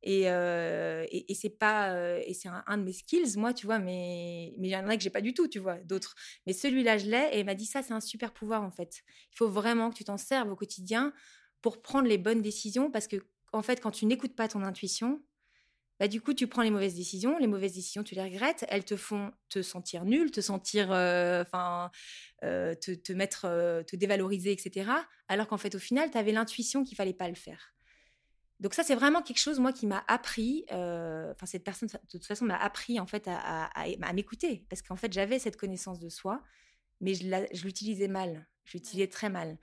Et, euh, c'est pas, euh, et c'est un, de mes skills, moi, tu vois, mais mais il y en a que j'ai pas du tout, tu vois, d'autres. Mais celui-là, je l'ai. Et elle m'a dit ça, c'est un super pouvoir en fait. Il faut vraiment que tu t'en serves au quotidien pour prendre les bonnes décisions, parce que en fait, quand tu n'écoutes pas ton intuition, bah, du coup, tu prends les mauvaises décisions. Les mauvaises décisions, tu les regrettes. Elles te font te sentir nul, te sentir, euh, enfin, euh, te, te, mettre, euh, te dévaloriser, etc. Alors qu'en fait, au final, tu avais l'intuition qu'il fallait pas le faire. Donc ça, c'est vraiment quelque chose, moi, qui m'a appris. Enfin, cette personne, de toute façon, m'a appris en fait à, à, m'écouter, parce qu'en fait, j'avais cette connaissance de soi, mais je l'utilisais mal. Je l'utilisais très mal.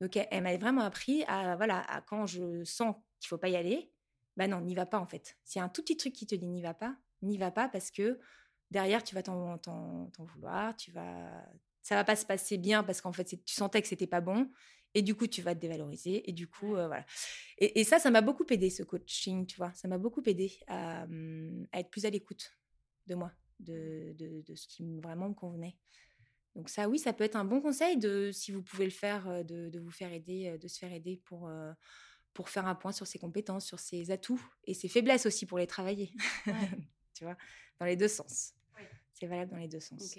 Donc, elle, elle m'a vraiment appris à, voilà, à quand je sens qu'il faut pas y aller, bah non, n'y va pas en fait. S'il y a un tout petit truc qui te dit n'y va pas, n'y va pas parce que derrière tu vas t'en vouloir, tu vas, ça va pas se passer bien parce qu'en fait tu sentais que c'était pas bon et du coup tu vas te dévaloriser et du coup euh, voilà. Et, ça, ça m'a beaucoup aidé ce coaching, tu vois, ça m'a beaucoup aidé à, hum, être plus à l'écoute de moi, de, de, ce qui vraiment me convenait. Donc ça, oui, ça peut être un bon conseil de, si vous pouvez le faire, euh, de, de vous faire aider, euh, de se faire aider pour pour faire un point sur ses compétences, sur ses atouts et ses faiblesses aussi pour les travailler. <laughs> tu vois, dans les deux sens. C'est valable dans les deux sens.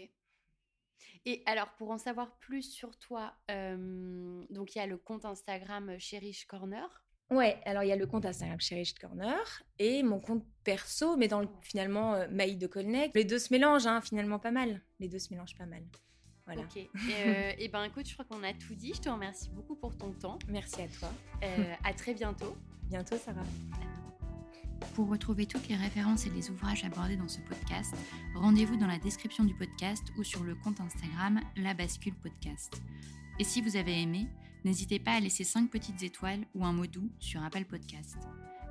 Et alors, pour en savoir plus sur toi, euh, donc il y a le compte Instagram Cherish Corner. Ouais, alors il y a le compte Instagram Cherish Corner et mon compte perso, mais dans le, finalement euh, Maï de Colnec. Les deux se mélangent, hein, finalement pas mal. Les deux se mélangent pas mal. Ok. Et, euh, et, ben écoute, je crois qu'on a tout dit. Je te remercie beaucoup pour ton temps. Merci à toi. Euh, à très bientôt. Bientôt, Sarah. Pour retrouver toutes les références et les ouvrages abordés dans ce podcast, rendez-vous dans la description du podcast ou sur le compte Instagram La Bascule Podcast. Et si vous avez aimé, n'hésitez pas à laisser 5 petites étoiles ou un mot doux sur Apple Podcast.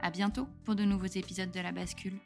À bientôt pour de nouveaux épisodes de La Bascule.